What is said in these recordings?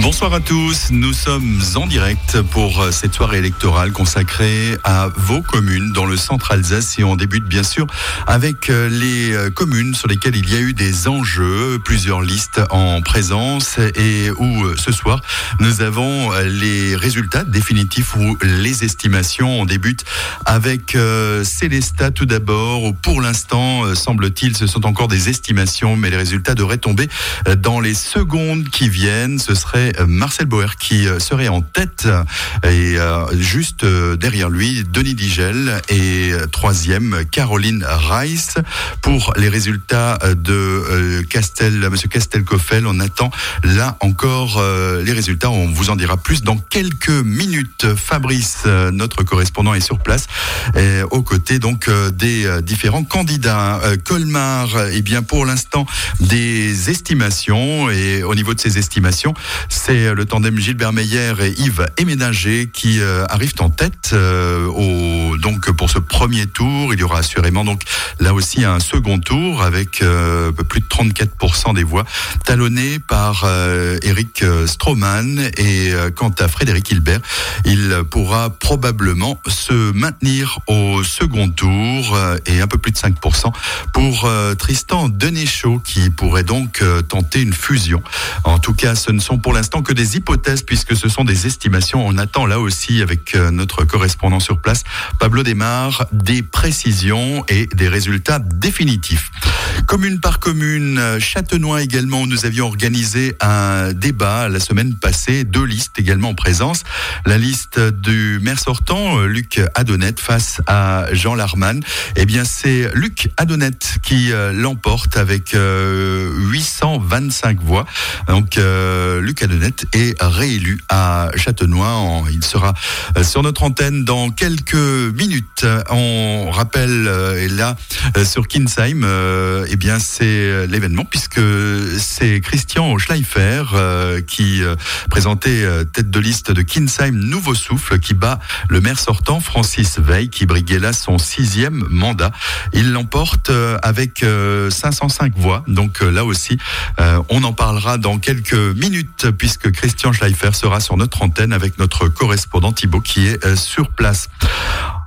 Bonsoir à tous, nous sommes en direct pour euh, cette soirée électorale consacrée à vos communes dans le centre Alsace et on débute bien sûr avec euh, les euh, communes sur lesquelles il y a eu des enjeux, plusieurs listes en présence et où ce soir nous avons les résultats définitifs ou les estimations. On débute avec Célesta tout d'abord. Pour l'instant, semble-t-il, ce sont encore des estimations, mais les résultats devraient tomber dans les secondes qui viennent. Ce serait euh, Marcel Boer qui euh, serait en tête et euh, juste derrière lui Denis Digel et troisième Caroline Rice pour les résultats de Castel, Monsieur Castelcoffel. On attend là encore les résultats. On vous en dira plus dans quelques minutes. Fabrice, notre correspondant, est sur place aux côtés donc des différents candidats. Colmar, eh bien pour l'instant des estimations et au niveau de ces estimations, c'est le tandem Gilbert Meyer et Yves Éménager qui euh, arrivent en tête euh, donc pour ce premier tour. Il y aura assurément donc là aussi un second tour avec euh, plus de 34% des voix talonné par Eric Stroman et quant à Frédéric Hilbert, il pourra probablement se maintenir au second tour et un peu plus de 5% pour Tristan Denéchaud qui pourrait donc tenter une fusion. En tout cas, ce ne sont pour l'instant que des hypothèses puisque ce sont des estimations. On attend là aussi avec euh, notre correspondant sur place, Pablo Desmar, des précisions et des résultats définitifs. Commune par commune, Châtenois également, nous avions organisé un débat la semaine passée, deux listes également en présence. La liste du maire sortant, Luc Adonette, face à Jean Larman. Eh bien, c'est Luc Adonette qui euh, l'emporte avec 825 euh, voix. Donc, Luc Adonette est réélu à Châtenois. Il sera euh, sur notre antenne dans quelques minutes. On rappelle, euh, et là, euh, sur Kinsheim, eh bien, c'est l'événement puisque c'est Christian Schleifer qui présentait tête de liste de Kinsheim Nouveau Souffle qui bat le maire sortant Francis Veil qui briguait là son sixième mandat. Il l'emporte avec 505 voix. Donc là aussi, on en parlera dans quelques minutes puisque Christian Schleifer sera sur notre antenne avec notre correspondant Thibaut qui est euh, sur place.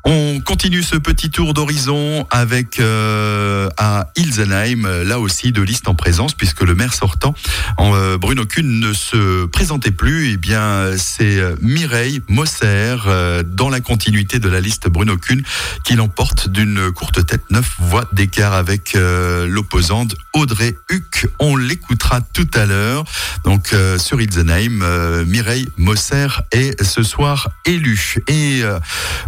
On continue ce petit tour d'horizon avec euh, à Ilsenheim, là aussi de liste en présence, puisque le maire sortant, euh, Bruno Kuhn, ne se présentait plus. Et eh bien, c'est euh, Mireille Mosser, dans la continuité de la liste Bruno Kuhn, qui l'emporte d'une courte tête, neuf voix d'écart avec l'opposante Audrey Huck. On l'écoutera tout à l'heure. Donc sur Ilsenheim, Mireille Mosser est ce soir élue. Et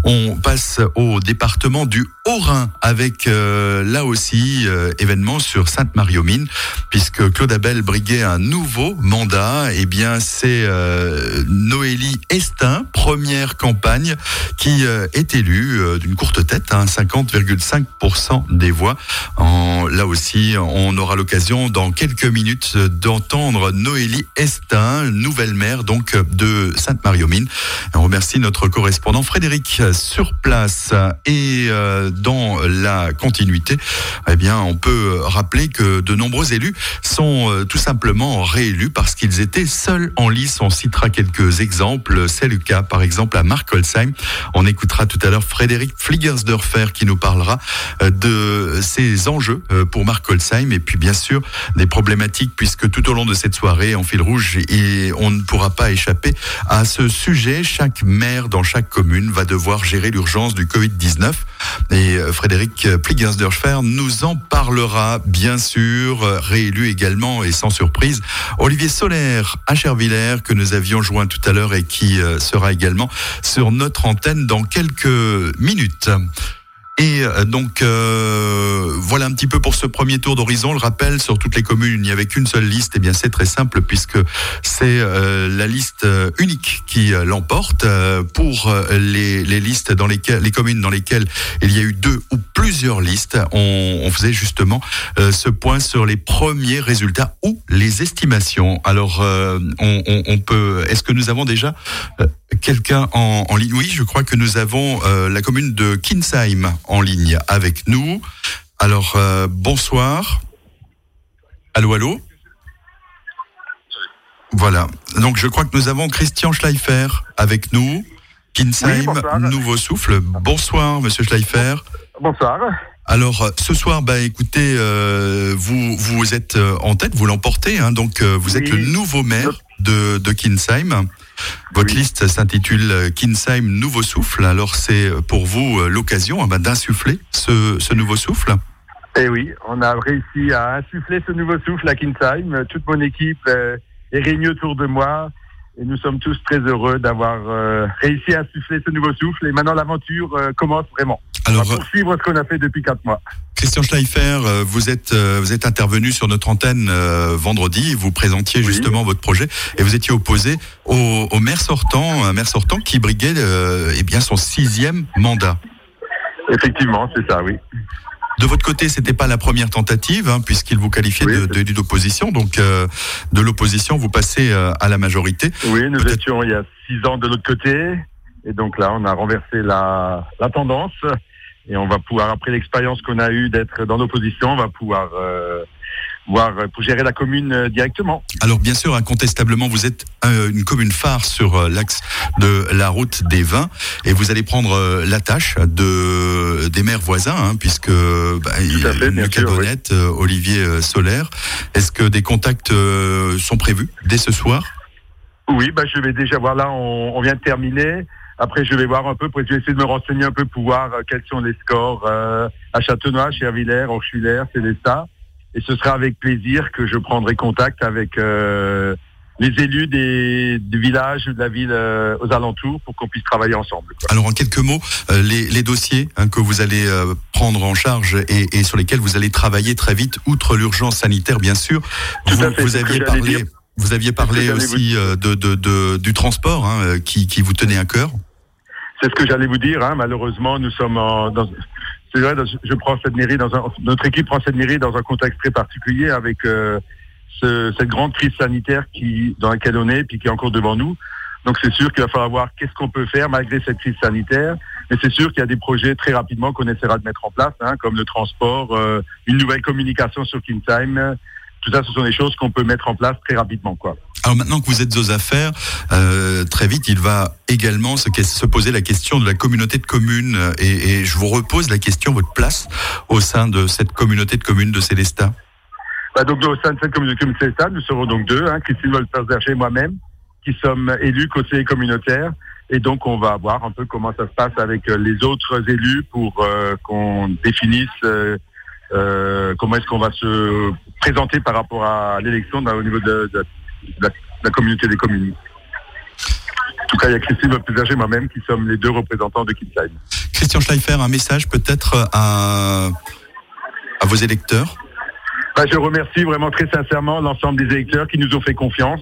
on passe au département du Haut-Rhin avec euh, là aussi euh, événement sur Sainte-Marie-aux-Mines puisque Claude Abel briguait un nouveau mandat. et eh bien, c'est euh, Noélie Estin, première campagne, qui est élue d'une courte tête, hein, 50,5% des voix. Là aussi, on aura l'occasion dans quelques minutes d'entendre Noélie Estin, nouvelle maire donc de Sainte-Marie-aux-Mines. On remercie notre correspondant Frédéric sur place et euh, dans la continuité, eh bien, on peut rappeler que de nombreux élus sont euh, tout simplement réélus parce qu'ils étaient seuls en lice. On citera quelques exemples. C'est le cas, par exemple, à Markolsheim. On écoutera tout à l'heure Frédéric Fliegersdorfer qui nous parlera euh, de ces enjeux pour Markolsheim et puis bien sûr des problématiques puisque tout au long de cette soirée en fil rouge et on ne pourra pas échapper à ce sujet. Chaque maire dans chaque commune va devoir gérer l'urgence du Covid-19. Et euh, Frédéric Pligersdorfer nous en parlera, bien sûr, euh, réélu également et sans surprise. Olivier Solaire à Chervillers, que nous avions joint tout à l'heure et qui euh, sera également sur notre antenne dans quelques minutes. Et euh, donc euh, voilà un petit peu pour ce premier tour d'horizon. Le rappel sur toutes les communes, il n'y avait qu'une seule liste. Et eh bien c'est très simple puisque c'est euh, la liste unique qui l'emporte pour les, les, listes dans lesquelles les communes dans lesquelles il y a eu deux ou plusieurs listes. On, on faisait justement ce point sur les premiers résultats ou les estimations. Alors on, on, on peut. Est-ce que nous avons déjà quelqu'un en, en, ligne. Oui, je crois que nous avons euh, la commune de Kinsheim en ligne avec nous. Alors, euh, bonsoir. Allô, allô Voilà. Donc je crois que nous avons Christian Schleifer avec nous. Kinsheim, Nouveau Souffle. Bonsoir, Monsieur Schleifer. Bonsoir. Alors ce soir, bah écoutez, euh, vous vous êtes euh, en tête, vous l'emportez, hein, donc euh, vous êtes le nouveau maire de, de Kinsheim. Votre liste s'intitule Kinsheim Nouveau Souffle. Alors c'est pour vous l'occasion hein, bah, d'insuffler ce, ce nouveau souffle. Eh oui, on a réussi à insuffler ce nouveau souffle à Kinsheim. Toute mon équipe est réunie autour de moi. Et nous sommes tous très heureux d'avoir euh, réussi à souffler ce nouveau souffle. Et maintenant, l'aventure euh, commence vraiment. Alors, on va poursuivre ce qu'on a fait depuis quatre mois. Christian Schleifer, euh, vous êtes vous êtes intervenu sur notre antenne vendredi. Vous présentiez justement votre projet et vous étiez opposé au, au maire sortant, un maire sortant qui briguait eh bien son sixième mandat. Effectivement, c'est ça, oui. De votre côté, c'était pas la première tentative, hein, puisqu'il vous qualifiait de d'opposition. Donc, euh, de l'opposition, vous passez euh, à la majorité. Oui, nous étions il y a six ans de l'autre côté, et donc là, on a renversé la, la tendance, et on va pouvoir, après l'expérience qu'on a eue d'être dans l'opposition, on va pouvoir euh, voir pour gérer la commune euh, directement. Alors bien sûr, incontestablement, vous êtes euh, une commune phare sur euh, l'axe de la route des vins et vous allez prendre la tâche de des maires voisins, hein, puisque bah, Lucas Bonnette, Olivier Solaire. Est-ce que des contacts sont prévus dès ce soir? Oui, bah, je vais déjà voir là, on, vient de terminer. Après, je vais voir un peu, pour essayer de me renseigner un peu pour voir quels sont les scores à Châtenois, Chervillers, Orchulaire, Célestat. Et ce sera avec plaisir que je prendrai contact avec euh, les élus des, du village, de la ville euh, aux alentours pour qu'on puisse travailler ensemble. Alors en quelques mots, euh, les, les, dossiers hein, que vous allez prendre en charge et, et, sur lesquels vous allez travailler très vite, outre l'urgence sanitaire bien sûr, vous, vous, aviez parlé, vous aviez parlé aussi de, de, de, du transport hein, qui, qui vous tenait à cœur. C'est ce que j'allais vous dire. Hein. Malheureusement, nous sommes en, dans, c'est vrai, je prends cette mairie dans un, notre équipe prend cette mairie dans un contexte très particulier avec euh, ce, cette grande crise sanitaire qui, dans laquelle on est, puis qui est encore devant nous. Donc c'est sûr qu'il va falloir voir qu'est-ce qu'on peut faire malgré cette crise sanitaire. Mais c'est sûr qu'il y a des projets très rapidement qu'on essaiera de mettre en place, hein, comme le transport, euh, une nouvelle communication sur Kingsime. Tout ça, ce sont des choses qu'on peut mettre en place très rapidement, quoi. Alors maintenant que vous êtes aux affaires, euh, très vite, il va également se, se, poser la question de la communauté de communes. Et, et, je vous repose la question, votre place au sein de cette communauté de communes de Célestat. Bah donc au sein de cette communauté de Célestat, nous serons donc deux, hein, Christine Wolfer-Zerger et moi-même, qui sommes élus conseillers communautaires. Et donc on va voir un peu comment ça se passe avec euh, les autres élus pour euh, qu'on définisse euh, euh, comment est-ce qu'on va se présenter par rapport à l'élection au niveau de, de la, communauté des communes. En tout cas, il y a Christine plus moi-même qui sommes les deux représentants de Kinsheim. Christian Schleifer, un message peut-être à, à vos électeurs? Bah, Je remercie vraiment très sincèrement l'ensemble des électeurs qui nous ont fait confiance.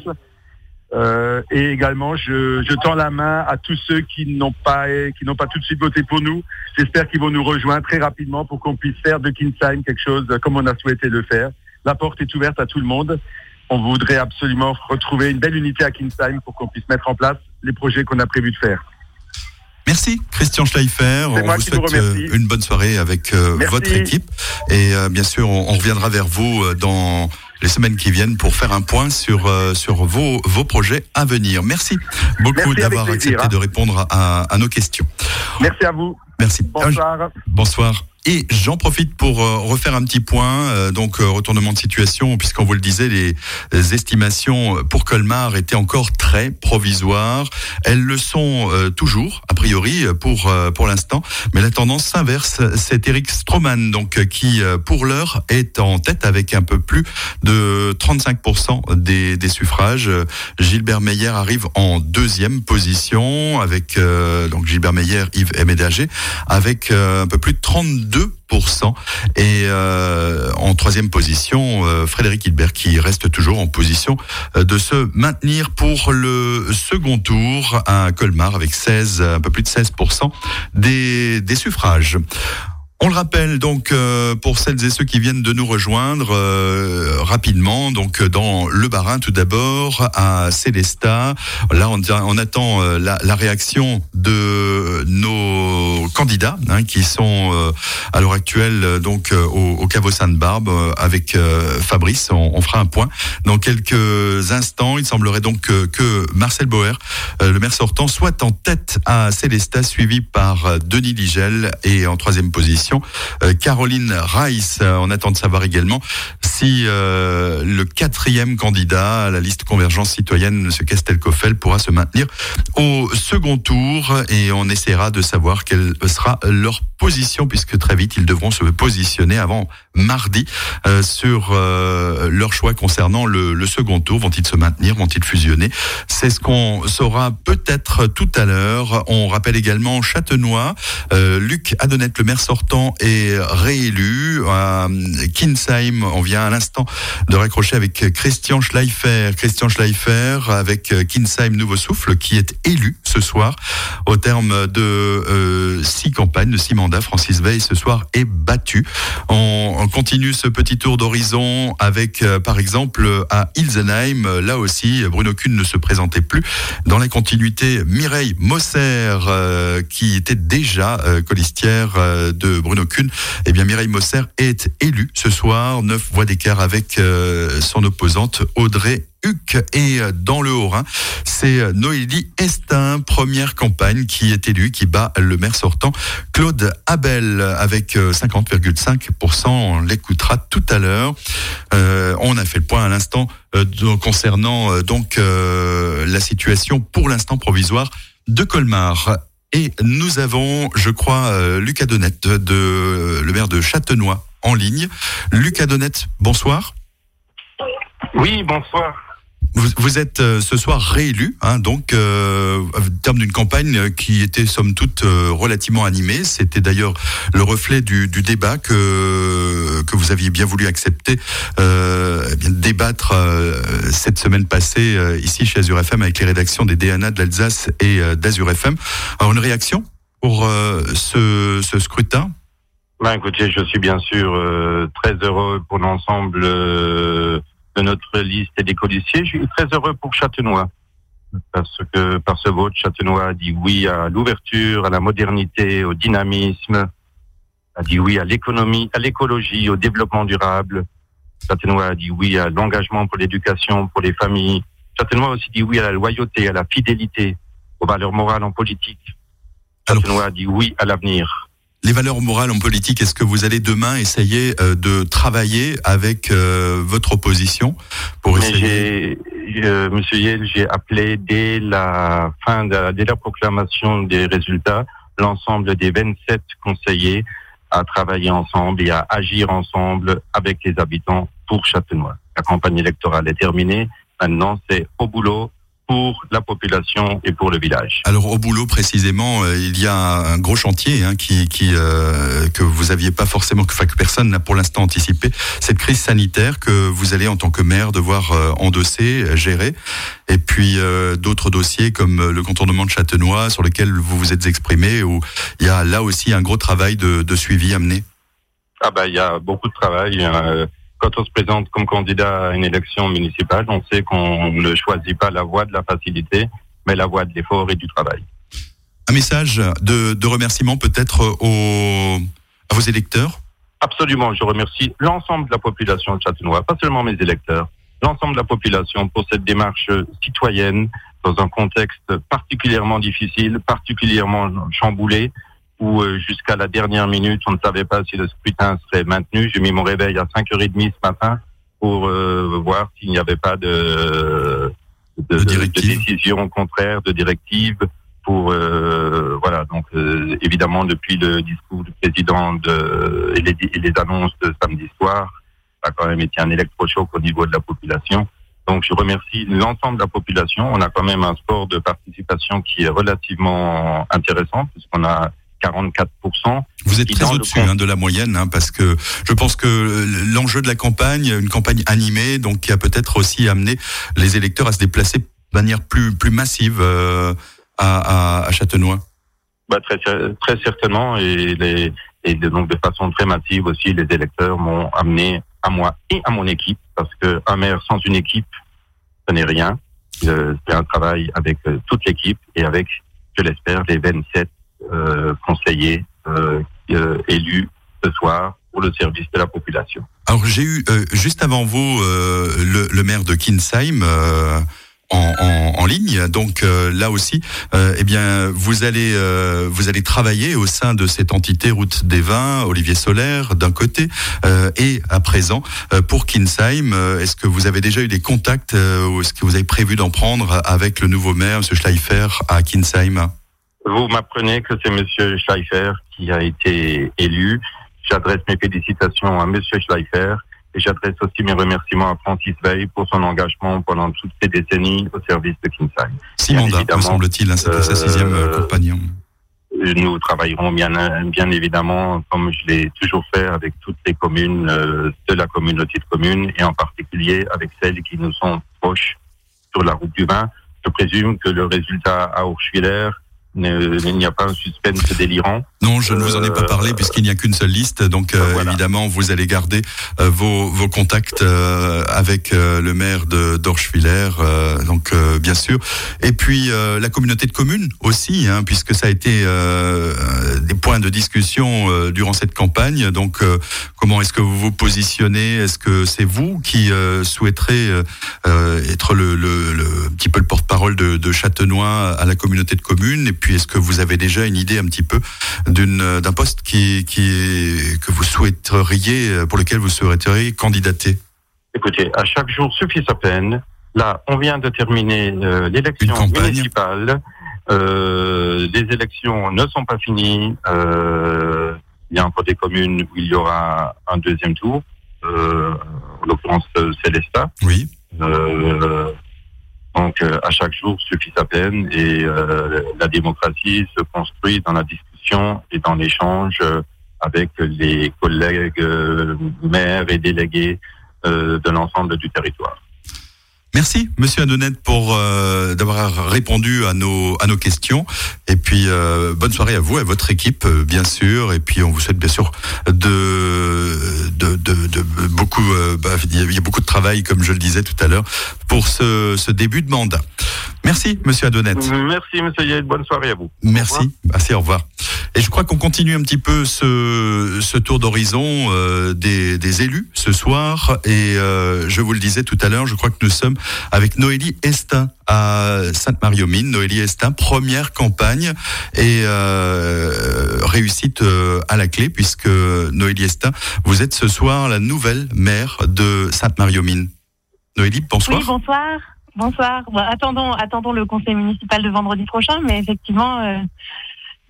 Euh, et également, je, je, tends la main à tous ceux qui n'ont pas qui n'ont pas tout de suite voté pour nous. J'espère qu'ils vont nous rejoindre très rapidement pour qu'on puisse faire de Kinsheim quelque chose comme on a souhaité le faire. La porte est ouverte à tout le monde on voudrait absolument retrouver une belle unité à Kingsheim pour qu'on puisse mettre en place les projets qu'on a prévu de faire. Merci Christian Schleifer. On vous souhaite euh, une bonne soirée avec euh, votre équipe. Et euh, bien sûr, on, reviendra vers vous dans les semaines qui viennent pour faire un point sur, sur vos, vos projets à venir. Merci beaucoup d'avoir accepté hein. de répondre à, à nos questions. Merci à vous. Merci. Bonsoir. Bonsoir. Et j'en profite pour euh, refaire un petit point, euh, donc euh, retournement de situation, puisqu'on vous le disait, les, estimations pour Colmar étaient encore très provisoires. Elles le sont toujours, a priori, pour pour l'instant, mais la tendance s'inverse. C'est Eric Stroman, donc qui pour l'heure est en tête avec un peu plus de 35% des, des suffrages. Gilbert Meyer arrive en deuxième position avec donc Gilbert Meyer, Yves Médager, avec un peu plus de 32 2%. Et euh, en troisième position, euh, Frédéric Hilbert qui reste toujours en position euh, de se maintenir pour le second tour à Colmar avec 16, un peu plus de 16% des, des suffrages. On le rappelle donc euh, pour celles et ceux qui viennent de nous rejoindre euh, rapidement, donc dans le Barin tout d'abord à Célestat. Là, on, attend euh, la, réaction de nos candidats hein, qui sont à l'heure actuelle donc au, au Caveau Sainte-Barbe avec Fabrice. On, fera un point dans quelques instants. Il semblerait donc que, que Marcel Boer, le maire sortant, soit en tête à Célestat, suivi par Denis Ligel et en troisième position Caroline Rice. On attend de savoir également si le quatrième candidat à la liste Convergence citoyenne, M. Castelcoffel, pourra se maintenir au second tour et on essaiera de savoir quelle sera leur position puisque très vite ils devront se positionner avant mardi euh, sur euh, leur choix concernant le, second tour. Vont-ils se maintenir? Vont-ils fusionner? C'est ce qu'on saura peut-être tout à l'heure. On rappelle également Châtenois. Euh, Luc Adonette, le maire sortant, est réélu. À Kinsheim, on vient à l'instant de raccrocher avec Christian Schleifer. Christian Schleifer avec Kinsheim Nouveau Souffle qui est élu ce soir au terme de six campagnes, de six mandats. Francis Veil ce soir est battu. On on continue ce petit tour d'horizon avec, euh, par exemple, à Ilsenheim. Là aussi, Bruno Kuhn ne se présentait plus. Dans la continuité, Mireille Mosser, euh, qui était déjà euh, colistière de Bruno Kuhn, eh bien, Mireille Mosser est élue ce soir. Neuf voix d'écart avec son opposante Audrey Huc. Et dans le Haut-Rhin, c'est Noélie Estin, première campagne qui est élue, qui bat le maire sortant, Claude Abel, avec 50,5%. On l'écoutera tout à l'heure. Euh, on a fait le point à l'instant euh, concernant euh, donc la situation pour l'instant provisoire de Colmar. Et nous avons, je crois, Lucas Donnette, de, le maire de Châtenois, en ligne. Lucas Donnette, bonsoir. Oui, bonsoir. Vous, vous, êtes euh, ce soir réélu, hein, donc euh, au terme d'une campagne qui était somme toute euh, relativement animée. C'était d'ailleurs le reflet du, du, débat que que vous aviez bien voulu accepter, euh, eh bien débattre euh, cette semaine passée ici chez Azure FM avec les rédactions des DNA de l'Alsace et d'Azure FM. Alors une réaction pour ce, ce scrutin? Ben, écoutez, je suis bien sûr très heureux pour l'ensemble de notre liste des codiciers. Je suis très heureux pour Châtenois parce que par ce vote, Châtenois a dit oui à l'ouverture, à la modernité, au dynamisme, a dit oui à l'économie, à l'écologie, au développement durable. Châtenois a dit oui à l'engagement pour l'éducation, pour les familles. Châtenois a aussi dit oui à la loyauté, à la fidélité, aux valeurs morales en politique. Châtenois a dit oui à l'avenir les valeurs morales en politique, est-ce que vous allez demain essayer euh, de travailler avec euh, votre opposition pour essayer euh, Monsieur Yel, j'ai appelé dès la fin, de, dès la proclamation des résultats, l'ensemble des 27 conseillers à travailler ensemble et à agir ensemble avec les habitants pour Châtenois. La campagne électorale est terminée. Maintenant, c'est au boulot pour la population et pour le village. Alors au boulot précisément, euh, il y a un gros chantier hein, qui, qui euh, que vous aviez pas forcément, que, que personne n'a pour l'instant anticipé, cette crise sanitaire que vous allez en tant que maire devoir euh, endosser, gérer, et puis d'autres dossiers comme le contournement de Châtenois sur lequel vous vous êtes exprimé, où il y a là aussi un gros travail de, de suivi amené. Ah bah il y a beaucoup de travail quand on se présente comme candidat à une élection municipale, on sait qu'on ne choisit pas la voie de la facilité, mais la voie de l'effort et du travail. Un message de, de remerciement peut-être aux, à vos électeurs? Absolument, je remercie l'ensemble de la population de Châtenois, pas seulement mes électeurs, l'ensemble de la population pour cette démarche citoyenne dans un contexte particulièrement difficile, particulièrement chamboulé, où euh, jusqu'à la dernière minute, on ne savait pas si le scrutin serait maintenu. J'ai mis mon réveil à 5h30 ce matin pour euh, voir s'il n'y avait pas de, de, de, de décision contraire, de directive. Pour euh, voilà donc euh, évidemment depuis le discours du président de, et, les, et les annonces de samedi soir, ça a quand même été un électrochoc au niveau de la population. Donc je remercie l'ensemble de la population. On a quand même un sport de participation qui est relativement intéressant puisqu'on a 44%. Vous êtes très au-dessus hein, de la moyenne, hein, parce que je pense que l'enjeu de la campagne, une campagne animée, donc qui a peut-être aussi amené les électeurs à se déplacer de manière plus, plus massive euh, à, à, Châtenois. Bah, très, très certainement, et, les, et donc de façon très massive aussi, les électeurs m'ont amené à moi et à mon équipe, parce qu'un maire sans une équipe, ce n'est rien. Euh, c'est un travail avec euh, toute l'équipe et avec, je l'espère, les 27 conseillers élus ce soir pour le service de la population. Alors j'ai eu juste avant vous le, le, maire de Kinsheim en, en, ligne. Donc euh, là aussi, euh, eh bien, vous allez euh, vous allez travailler au sein de cette entité Route des Vins, Olivier Solaire d'un côté, et à présent pour Kinsheim. Est-ce que vous avez déjà eu des contacts ou est-ce que vous avez prévu d'en prendre avec le nouveau maire, M. Schleifer, à Kinsheim? Vous m'apprenez que c'est M. Schleifer qui a été élu. J'adresse mes félicitations à M. Schleifer et j'adresse aussi mes remerciements à Francis Veil pour son engagement pendant toutes ces décennies au service de Kinsheim. Six mandats, me semble-t-il, hein, c'était sa sixième euh, compagnon. Nous travaillerons bien, bien évidemment, comme je l'ai toujours fait, avec toutes les communes euh, de la communauté de communes et en particulier avec celles qui nous sont proches sur la route du vin. Je présume que le résultat à Urschwiller il n'y a pas un suspense délirant. Non, je ne vous en ai pas parlé euh, puisqu'il n'y a qu'une seule liste. Donc euh, évidemment, vous allez garder euh, vos, vos contacts avec le maire de d'Orschwiller, donc bien sûr. Et puis la communauté de communes aussi, hein, puisque ça a été des points de discussion durant cette campagne. Donc comment est-ce que vous vous positionnez? Est-ce que c'est vous qui souhaiterez être le, le, le, petit peu le porte-parole de, de Châtenois à la communauté de communes? Puis, est-ce que vous avez déjà une idée un petit peu d'une d'un poste qui, qui que vous souhaiteriez, pour lequel vous souhaiteriez candidater? Écoutez, à chaque jour suffit sa peine. Là, on vient de terminer euh, l'élection municipale. Euh, les élections ne sont pas finies. Euh, il y a encore des communes où il y aura un deuxième tour. Euh, en l'occurrence, Célestat. Oui. Euh, donc euh, à chaque jour suffit sa peine et euh, la démocratie se construit dans la discussion et dans l'échange euh, avec les collègues maires et délégués de l'ensemble du territoire. Merci, Monsieur Adonette, pour euh, d'avoir répondu à nos à nos questions. Et puis euh, bonne soirée à vous et à votre équipe, euh, bien sûr. Et puis on vous souhaite bien sûr de de, de, de beaucoup. Bah, il y a beaucoup de travail, comme je le disais tout à l'heure, pour ce, ce début de mandat. Merci, Monsieur Adonette. Merci, Monsieur Yael. Bonne soirée à vous. Merci. Merci. Au revoir. Et je crois qu'on continue un petit peu ce, ce tour d'horizon euh, des, des, élus ce soir. Et euh, je vous le disais tout à l'heure, je crois que nous sommes avec Noélie Estin à Sainte-Marie-aux-Mines. Noélie Estin, première campagne et euh, réussite euh, à la clé puisque Noélie Estin, vous êtes ce soir la nouvelle maire de Sainte-Marie-aux-Mines. Noélie, bonsoir. Oui, bonsoir. Bonsoir. attendons, attendons le conseil municipal de vendredi prochain, mais effectivement, euh,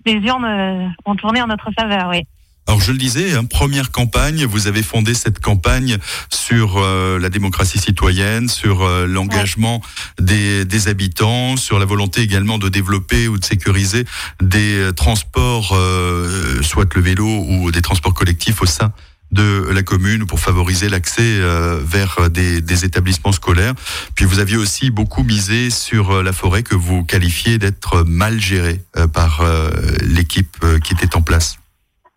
les urnes euh, vont tourner en notre faveur, oui. Alors je le disais, hein, première campagne, vous avez fondé cette campagne sur euh, la démocratie citoyenne, sur euh, l'engagement des, habitants, sur la volonté également de développer ou de sécuriser des transports, soit le vélo ou des transports collectifs au sein de la commune pour favoriser l'accès euh, vers des, des, établissements scolaires. Puis vous aviez aussi beaucoup misé sur euh, la forêt que vous qualifiez d'être mal gérée euh, par l'équipe qui était en place.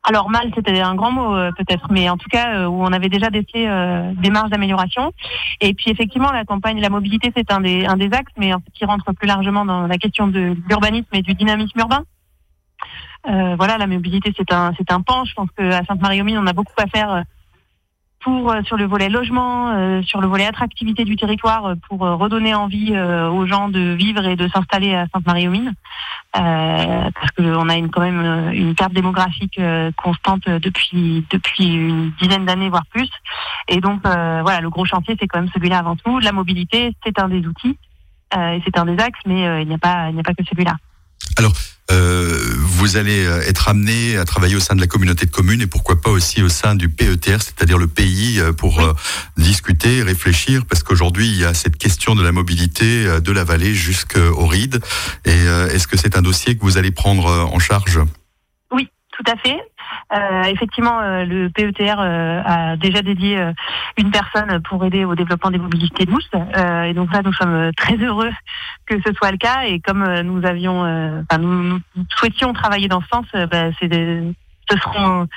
Alors mal, c'était un grand mot peut-être, mais en tout cas où on avait déjà décelé des marges d'amélioration. Et puis effectivement, la campagne, la mobilité, c'est un des, un des axes, mais qui rentre plus largement dans la question de l'urbanisme et du dynamisme urbain. Euh, voilà, la mobilité, c'est un, c'est un pan. Je pense qu'à Sainte-Marie-aux-Mines, on a beaucoup à faire euh, euh, sur le volet logement, sur le volet attractivité du territoire, pour redonner envie aux gens de vivre et de s'installer à Sainte-Marie-aux-Mines, parce qu'on a une, quand même une carte démographique constante depuis depuis une dizaine d'années voire plus. Et donc voilà, le gros chantier, c'est quand même celui-là avant tout. La mobilité, c'est un des outils et c'est un des axes, mais il n'y a pas il n'y a pas que celui-là. Alors, euh, vous allez euh, être amené à travailler au sein de la communauté de communes et pourquoi pas aussi au sein du PETR, c'est-à-dire le pays, euh, pour discuter, réfléchir, parce qu'aujourd'hui il y a cette question de la mobilité de la vallée jusqu'au RID. Et est-ce que c'est un dossier que vous allez prendre en charge? Oui, tout à fait. Euh, effectivement, euh, le PETR euh, a déjà dédié une personne pour aider au développement des mobilités douces. et donc là, nous sommes très heureux que ce soit le cas. Et comme nous avions, enfin, nous, souhaitions travailler dans ce sens, bah, c'est ce seront,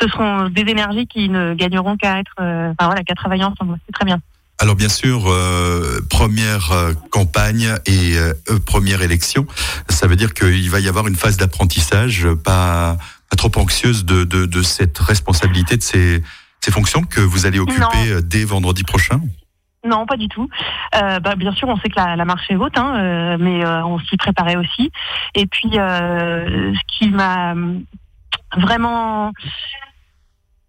ce seront des énergies qui ne gagneront qu'à être, voilà, qu'à travailler ensemble. C'est très bien. Alors bien sûr, euh, première euh, campagne et euh, première élection, ça veut dire qu'il va y avoir une phase d'apprentissage, pas, pas, trop anxieuse de, de, de, cette responsabilité, de ces, ces fonctions que vous allez occuper dès vendredi prochain? Non, pas du tout. Euh, bah, bien sûr, on sait que la, la marche est haute, hein, mais on s'y préparait aussi. Et puis, ce qui m'a vraiment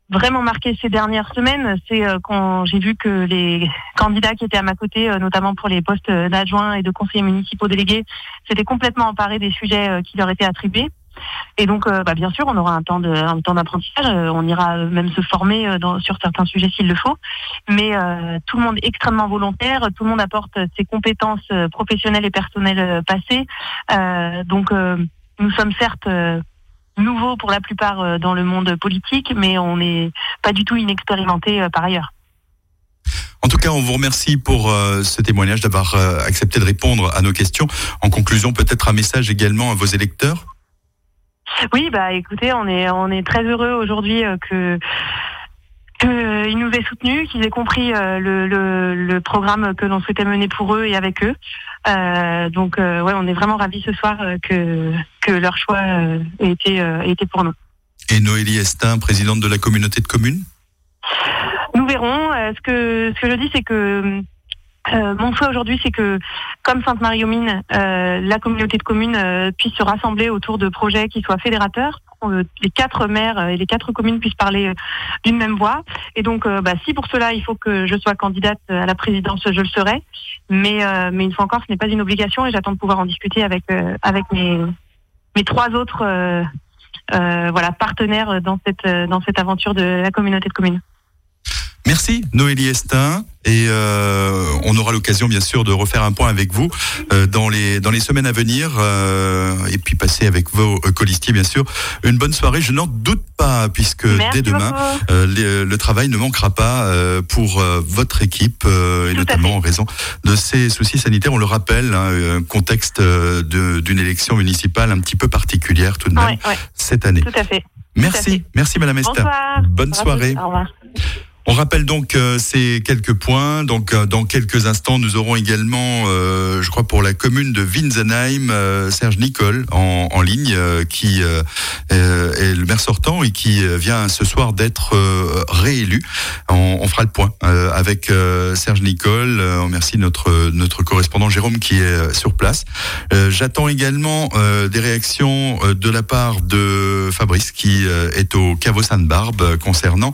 vraiment marqué ces dernières semaines, c'est euh, quand j'ai vu que les candidats qui étaient à ma côté, euh, notamment pour les postes d'adjoints et de conseillers municipaux délégués, s'étaient complètement emparés des sujets euh, qui leur étaient attribués. Et donc, bah, bien sûr, on aura un temps de, un temps d'apprentissage. on ira même se former dans, sur certains sujets s'il le faut. Mais tout le monde est extrêmement volontaire. Tout le monde apporte ses compétences professionnelles et personnelles passées. donc, nous sommes certes nouveau pour la plupart euh, dans le monde politique, mais on n'est pas du tout inexpérimenté euh, par ailleurs. En tout cas, on vous remercie pour euh, ce témoignage, d'avoir accepté de répondre à nos questions. En conclusion, peut-être un message également à vos électeurs? Oui, bah écoutez, on est, on est très heureux aujourd'hui que qu'ils nous aient soutenus, qu'ils aient compris le, le, programme que l'on souhaitait mener pour eux et avec eux. Euh, donc euh, ouais, on est vraiment ravis ce soir euh, que que leur choix ait été ait été pour nous. Et Noélie Estin, présidente de la communauté de communes? Nous verrons. ce que ce que je dis, c'est que mon souhait aujourd'hui, c'est que, comme Sainte-Marie-aux-Mines, la communauté de communes puisse se rassembler autour de projets qui soient fédérateurs, euh, les quatre maires et les quatre communes puissent parler euh, d'une même voix. Et donc, euh, bah, si pour cela il faut que je sois candidate à la présidence, je le serai. Mais, mais une fois encore, ce n'est pas une obligation et j'attends de pouvoir en discuter avec avec mes mes trois autres voilà partenaires dans cette dans cette aventure de la communauté de communes. Merci Noélie Estin. Et euh, on aura l'occasion bien sûr de refaire un point avec vous euh, dans les dans les semaines à venir euh, et puis passer avec vos colistiers bien sûr une bonne soirée. Je n'en doute pas puisque dès demain le travail ne manquera pas pour votre équipe et notamment en raison de ces soucis sanitaires. On le rappelle, hein, contexte d'une élection municipale un petit peu particulière tout de même cette année. Tout à fait. Merci, merci Madame Estin. Bonne soirée. Au revoir. On rappelle donc euh, ces quelques points. Donc euh, dans quelques instants, nous aurons également, euh, je crois pour la commune de Winsenheim, Serge Nicole en, ligne, qui est le maire sortant et qui vient ce soir d'être réélu. On, fera le point avec Serge Nicole. on remercie notre correspondant Jérôme qui est sur place. J'attends également des réactions de la part de Fabrice qui est au Caveau Sainte-Barbe concernant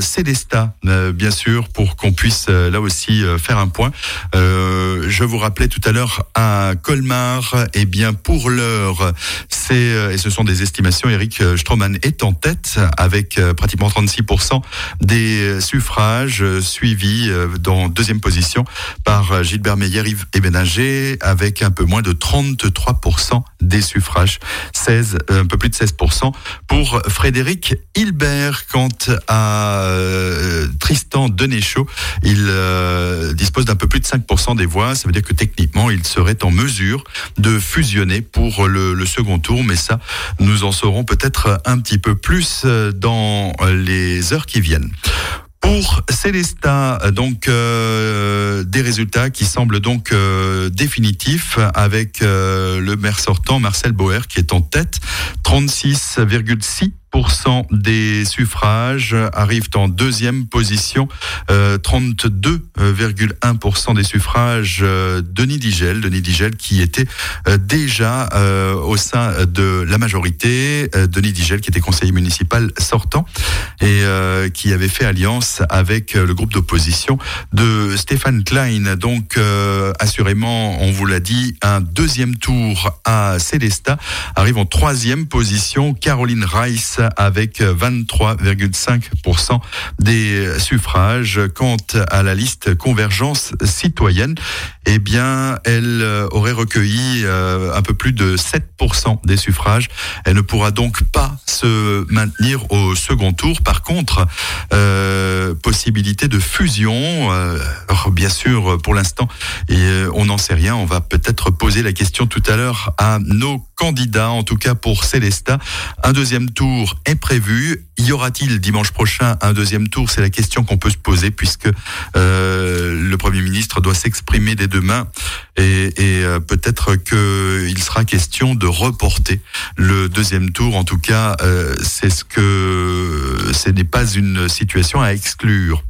Célestin euh, bien sûr, pour qu'on puisse euh, là aussi euh, faire un point. je vous rappelais tout à l'heure à Colmar, eh bien pour l'heure, c'est et ce sont des estimations. Eric Stroman est en tête avec pratiquement 36% des suffrages, suivis dans deuxième position par Gilbert Meyer et Béninger avec un peu moins de 33% des suffrages, 16, un peu plus de 16% pour Frédéric Hilbert. Quant à euh, Tristan Denéchaud, il euh, dispose d'un peu plus de 5% des voix. Ça veut dire que techniquement, il serait en mesure de fusionner pour le, second tour. Mais ça, nous en saurons peut-être un petit peu plus euh, dans les heures qui viennent. Pour Célesta, donc des résultats qui semblent donc définitifs avec le maire sortant Marcel Boer qui est en tête, 36,6 des suffrages arrivent en deuxième position. 32,1% euh, des suffrages euh, Denis Digel, Denis Digel qui était euh, déjà au sein de la majorité. Denis Digel qui était conseiller municipal sortant et qui avait fait alliance avec le groupe d'opposition de Stéphane Klein. Donc assurément, on vous l'a dit, un deuxième tour à Célesta arrive en troisième position. Caroline Rice avec 23,5% des suffrages. Quant à la liste Convergence citoyenne, eh bien, elle euh, aurait recueilli euh, un peu plus de 7% des suffrages. Elle ne pourra donc pas se maintenir au second tour. Par contre, euh, possibilité de fusion. bien sûr, pour l'instant, on n'en sait rien. On va peut-être poser la question tout à l'heure à nos candidats, en tout cas pour Célesta. Un deuxième tour est prévu y aura-t-il dimanche prochain un deuxième tour? C'est la question qu'on peut se poser puisque euh, le Premier ministre doit s'exprimer dès demain et, euh, peut-être qu'il sera question de reporter le deuxième tour. En tout cas, euh, c'est ce que ce n'est pas une situation à exclure.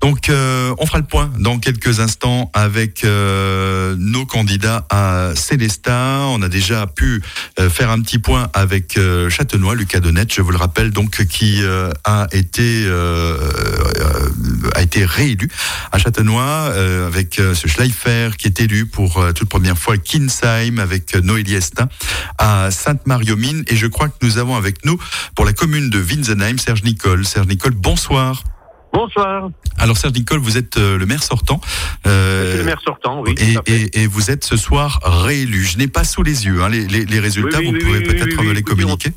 Donc, on fera le point dans quelques instants avec nos candidats à Célestat. On a déjà pu faire un petit point avec Châtenois, Lucas Donnette, je vous le rappelle, donc qui a été a été réélu à Châtenois avec ce Schleifer qui est élu pour toute première fois Kinsheim avec Noélie Estin à Sainte-Marie-aux-Mines. Et je crois que nous avons avec nous pour la commune de Winsenheim Serge Nicole. Serge Nicole, bonsoir. Bonsoir. Alors Serge Nicole, vous êtes euh, le maire sortant. Euh, le maire sortant, oui. Et, et, vous êtes ce soir réélu. Je n'ai pas sous les yeux hein, les, les, résultats, vous pouvez peut-être me les communiquer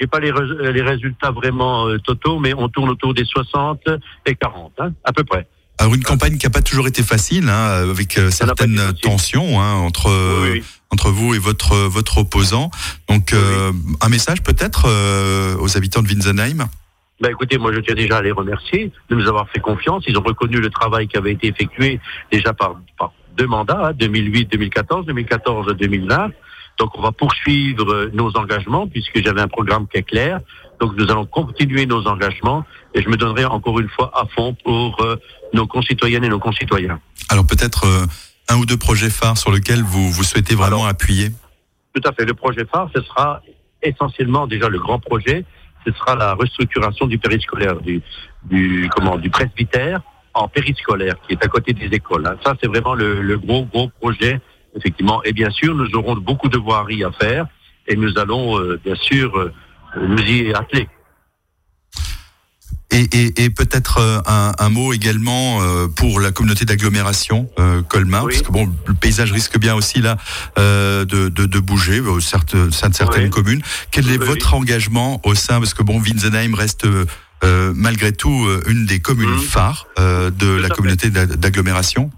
Je n'ai pas les, les, résultats vraiment euh, totaux, mais on tourne autour des 60 et 40, hein, à peu près. Alors une campagne qui n'a pas toujours été facile, hein, avec euh, certaines tensions hein, entre entre vous et votre votre opposant. Donc un message peut-être aux habitants de Winsenheim? Ben écoutez, moi je tiens déjà à les remercier de nous avoir fait confiance. Ils ont reconnu le travail qui avait été effectué déjà par, par deux mandats, 2008, 2014, 2014, 2020. Donc on va poursuivre nos engagements puisque j'avais un programme qui est clair. Donc nous allons continuer nos engagements et je me donnerai encore une fois à fond pour euh, nos concitoyennes et nos concitoyens. Alors peut-être euh, un ou deux projets phares sur lesquels vous, vous souhaitez vraiment appuyer Tout à fait. Le projet phare, ce sera essentiellement déjà le grand projet ce sera la restructuration du périscolaire, du, du, comment, du presbytère en périscolaire, qui est à côté des écoles. Hein. Ça, c'est vraiment le, le, gros, gros projet, effectivement. Et bien sûr, nous aurons beaucoup de voiries à faire et nous allons, euh, bien sûr, euh, nous y atteler. Et, et, et peut-être euh, un, un, mot également euh, pour la communauté d'agglomération euh, Colmar, parce que bon, le paysage risque bien aussi là euh, de, de, de, bouger, au sein de certaines communes. Quel est votre engagement au sein, parce que bon, Winsenheim reste euh, malgré tout une des communes mmh. phares de la communauté d'agglomération?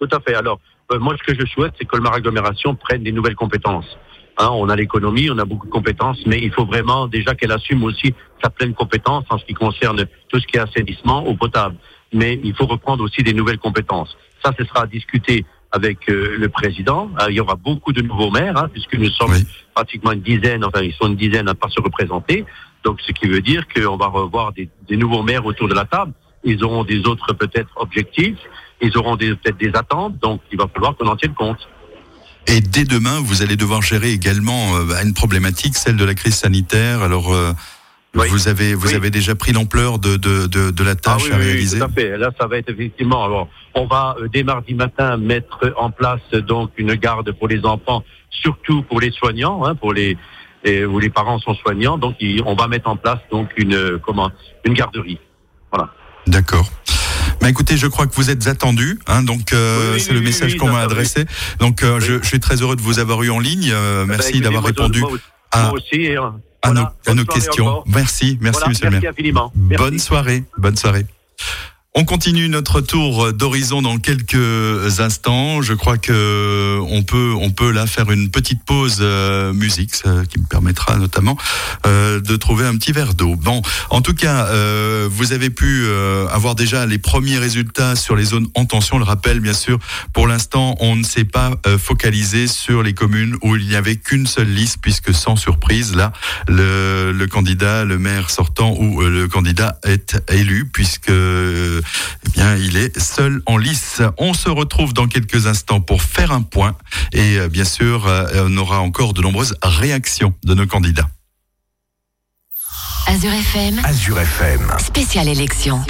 Tout à fait. Alors, moi, ce que je souhaite, c'est que Colmar Agglomération prenne des nouvelles compétences. Hein, on a l'économie, on a beaucoup de compétences, mais il faut vraiment déjà qu'elle assume aussi sa pleine compétence en ce qui concerne tout ce qui est assainissement, eau potable. Mais il faut reprendre aussi des nouvelles compétences. Ça, ce sera à discuter avec euh, le président. Euh, il y aura beaucoup de nouveaux maires, hein, puisque nous sommes pratiquement une dizaine, enfin ils sont une dizaine à pas se représenter. Donc, ce qui veut dire qu'on va revoir des, des, nouveaux maires autour de la table. Ils auront des autres peut-être objectifs, ils auront peut-être des attentes. Donc, il va falloir qu'on en tienne compte. Et dès demain, vous allez devoir gérer également euh, une problématique, celle de la crise sanitaire. Alors, euh, vous avez vous avez déjà pris l'ampleur de, de, de, de, la ah tâche à réaliser. Oui, tout à fait. Là, ça va être effectivement. Alors, on va euh, dès mardi matin mettre en place donc une garde pour les enfants, surtout pour les soignants, hein, pour les où les parents sont soignants. Donc, on va mettre en place donc une comment une garderie. Voilà. D'accord. Bah écoutez, je crois que vous êtes attendu, hein, donc euh, c'est le message qu'on m'a adressé. Donc euh, je, je, suis très heureux de vous avoir eu en ligne. Euh, bah, merci d'avoir répondu à, aussi, à, nos, à nos questions. Merci, merci voilà, Monsieur merci le maire. Bonne soirée, bonne soirée. On continue notre tour d'horizon dans quelques instants. Je crois que on peut, on peut là faire une petite pause euh, musique, qui me permettra notamment euh, de trouver un petit verre d'eau. Bon, en tout cas, euh, vous avez pu avoir déjà les premiers résultats sur les zones en tension. Le rappel, bien sûr, pour l'instant, on ne s'est pas focalisé sur les communes où il n'y avait qu'une seule liste, puisque sans surprise, là, le candidat, le maire sortant ou le candidat est élu, puisque eh bien, il est seul en lice. On se retrouve dans quelques instants pour faire un point et euh, bien sûr, euh, on aura encore de nombreuses réactions de nos candidats. Azure FM. Azure FM. Spéciale élection.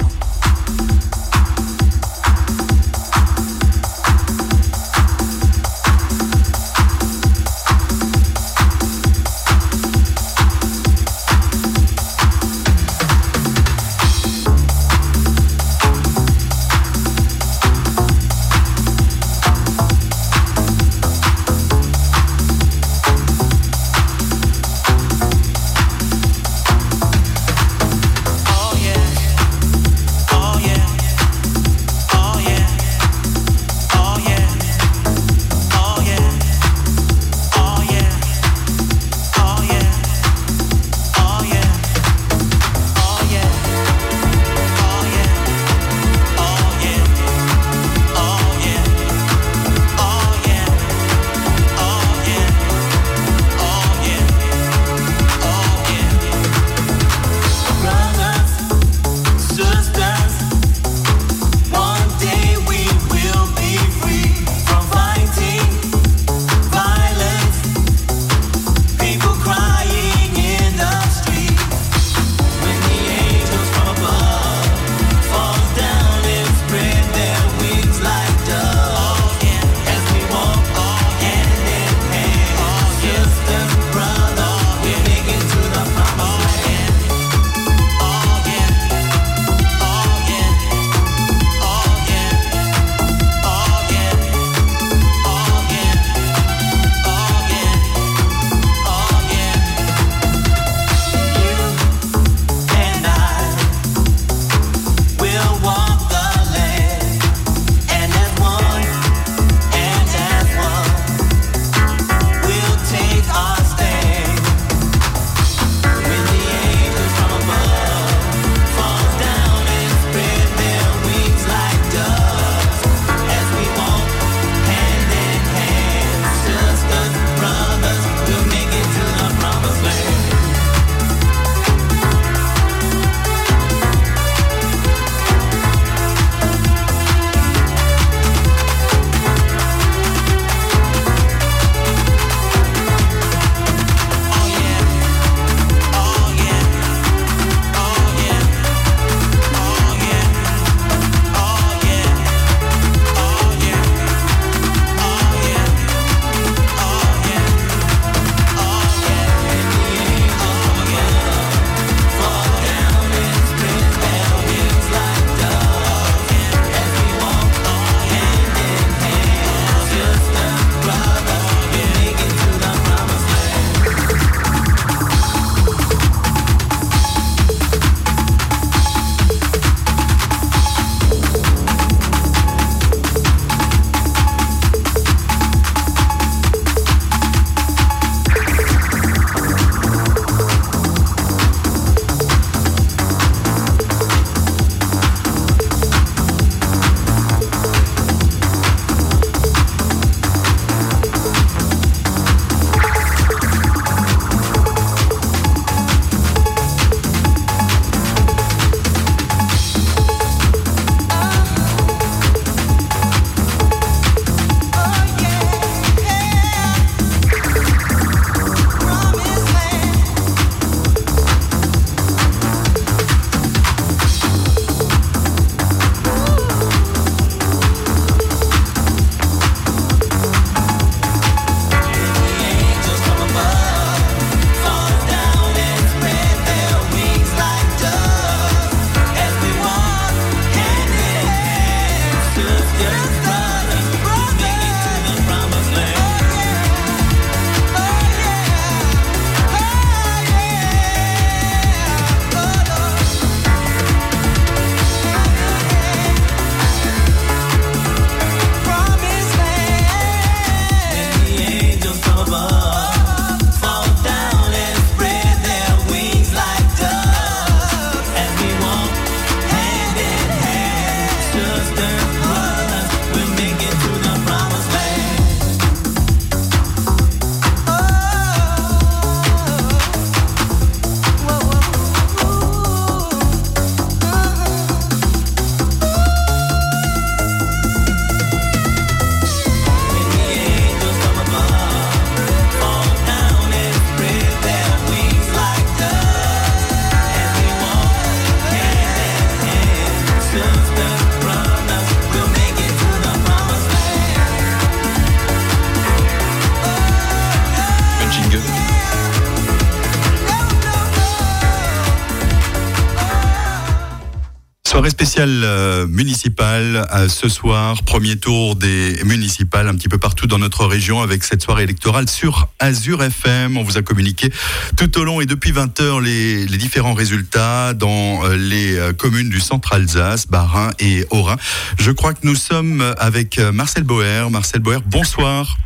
Soirée spéciale euh, euh, ce soir, premier tour des municipales un petit peu partout dans notre région avec cette soirée électorale sur Azure FM. On vous a communiqué tout au long et depuis 20 heures les, les différents résultats dans euh, les communes du centre Alsace, Barin et Haut-Rhin. Je crois que nous sommes avec Marcel Boer. Marcel Boer, bonsoir.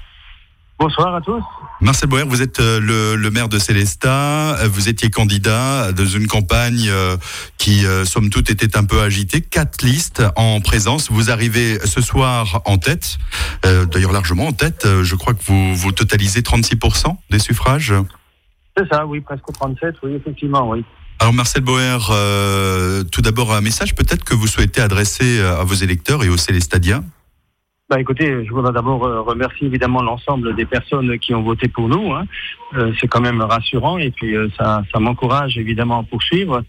Bonsoir à tous. Marcel Boer, vous êtes euh, le, maire de Célestat. Euh, vous étiez candidat dans une campagne euh, qui, somme toute, était un peu agitée. Quatre listes en présence. Vous arrivez ce soir en tête, d'ailleurs largement en tête. Je crois que vous, vous totalisez 36% des suffrages. C'est ça, oui, presque 37, oui, effectivement, oui. Alors Marcel Boer, tout d'abord un message peut-être que vous souhaitez adresser à vos électeurs et aux Célestadiens. Bah, écoutez, je voudrais d'abord euh, remercier évidemment l'ensemble des personnes qui ont voté pour nous. Hein. Euh, c'est quand même rassurant et puis euh, ça, ça m'encourage évidemment à poursuivre.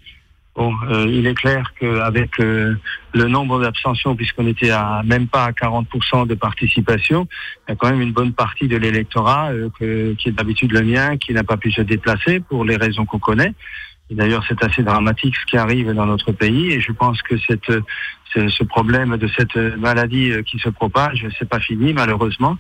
Bon, il est clair qu'avec le nombre d'abstentions, puisqu'on était à même pas à 40% de participation, il y a quand même une bonne partie de l'électorat qui est d'habitude le mien, qui n'a pas pu se déplacer pour les raisons qu'on connaît. D'ailleurs, c'est assez dramatique ce qui arrive dans notre pays. Et je pense que ce problème de cette maladie qui se propage, c'est pas fini malheureusement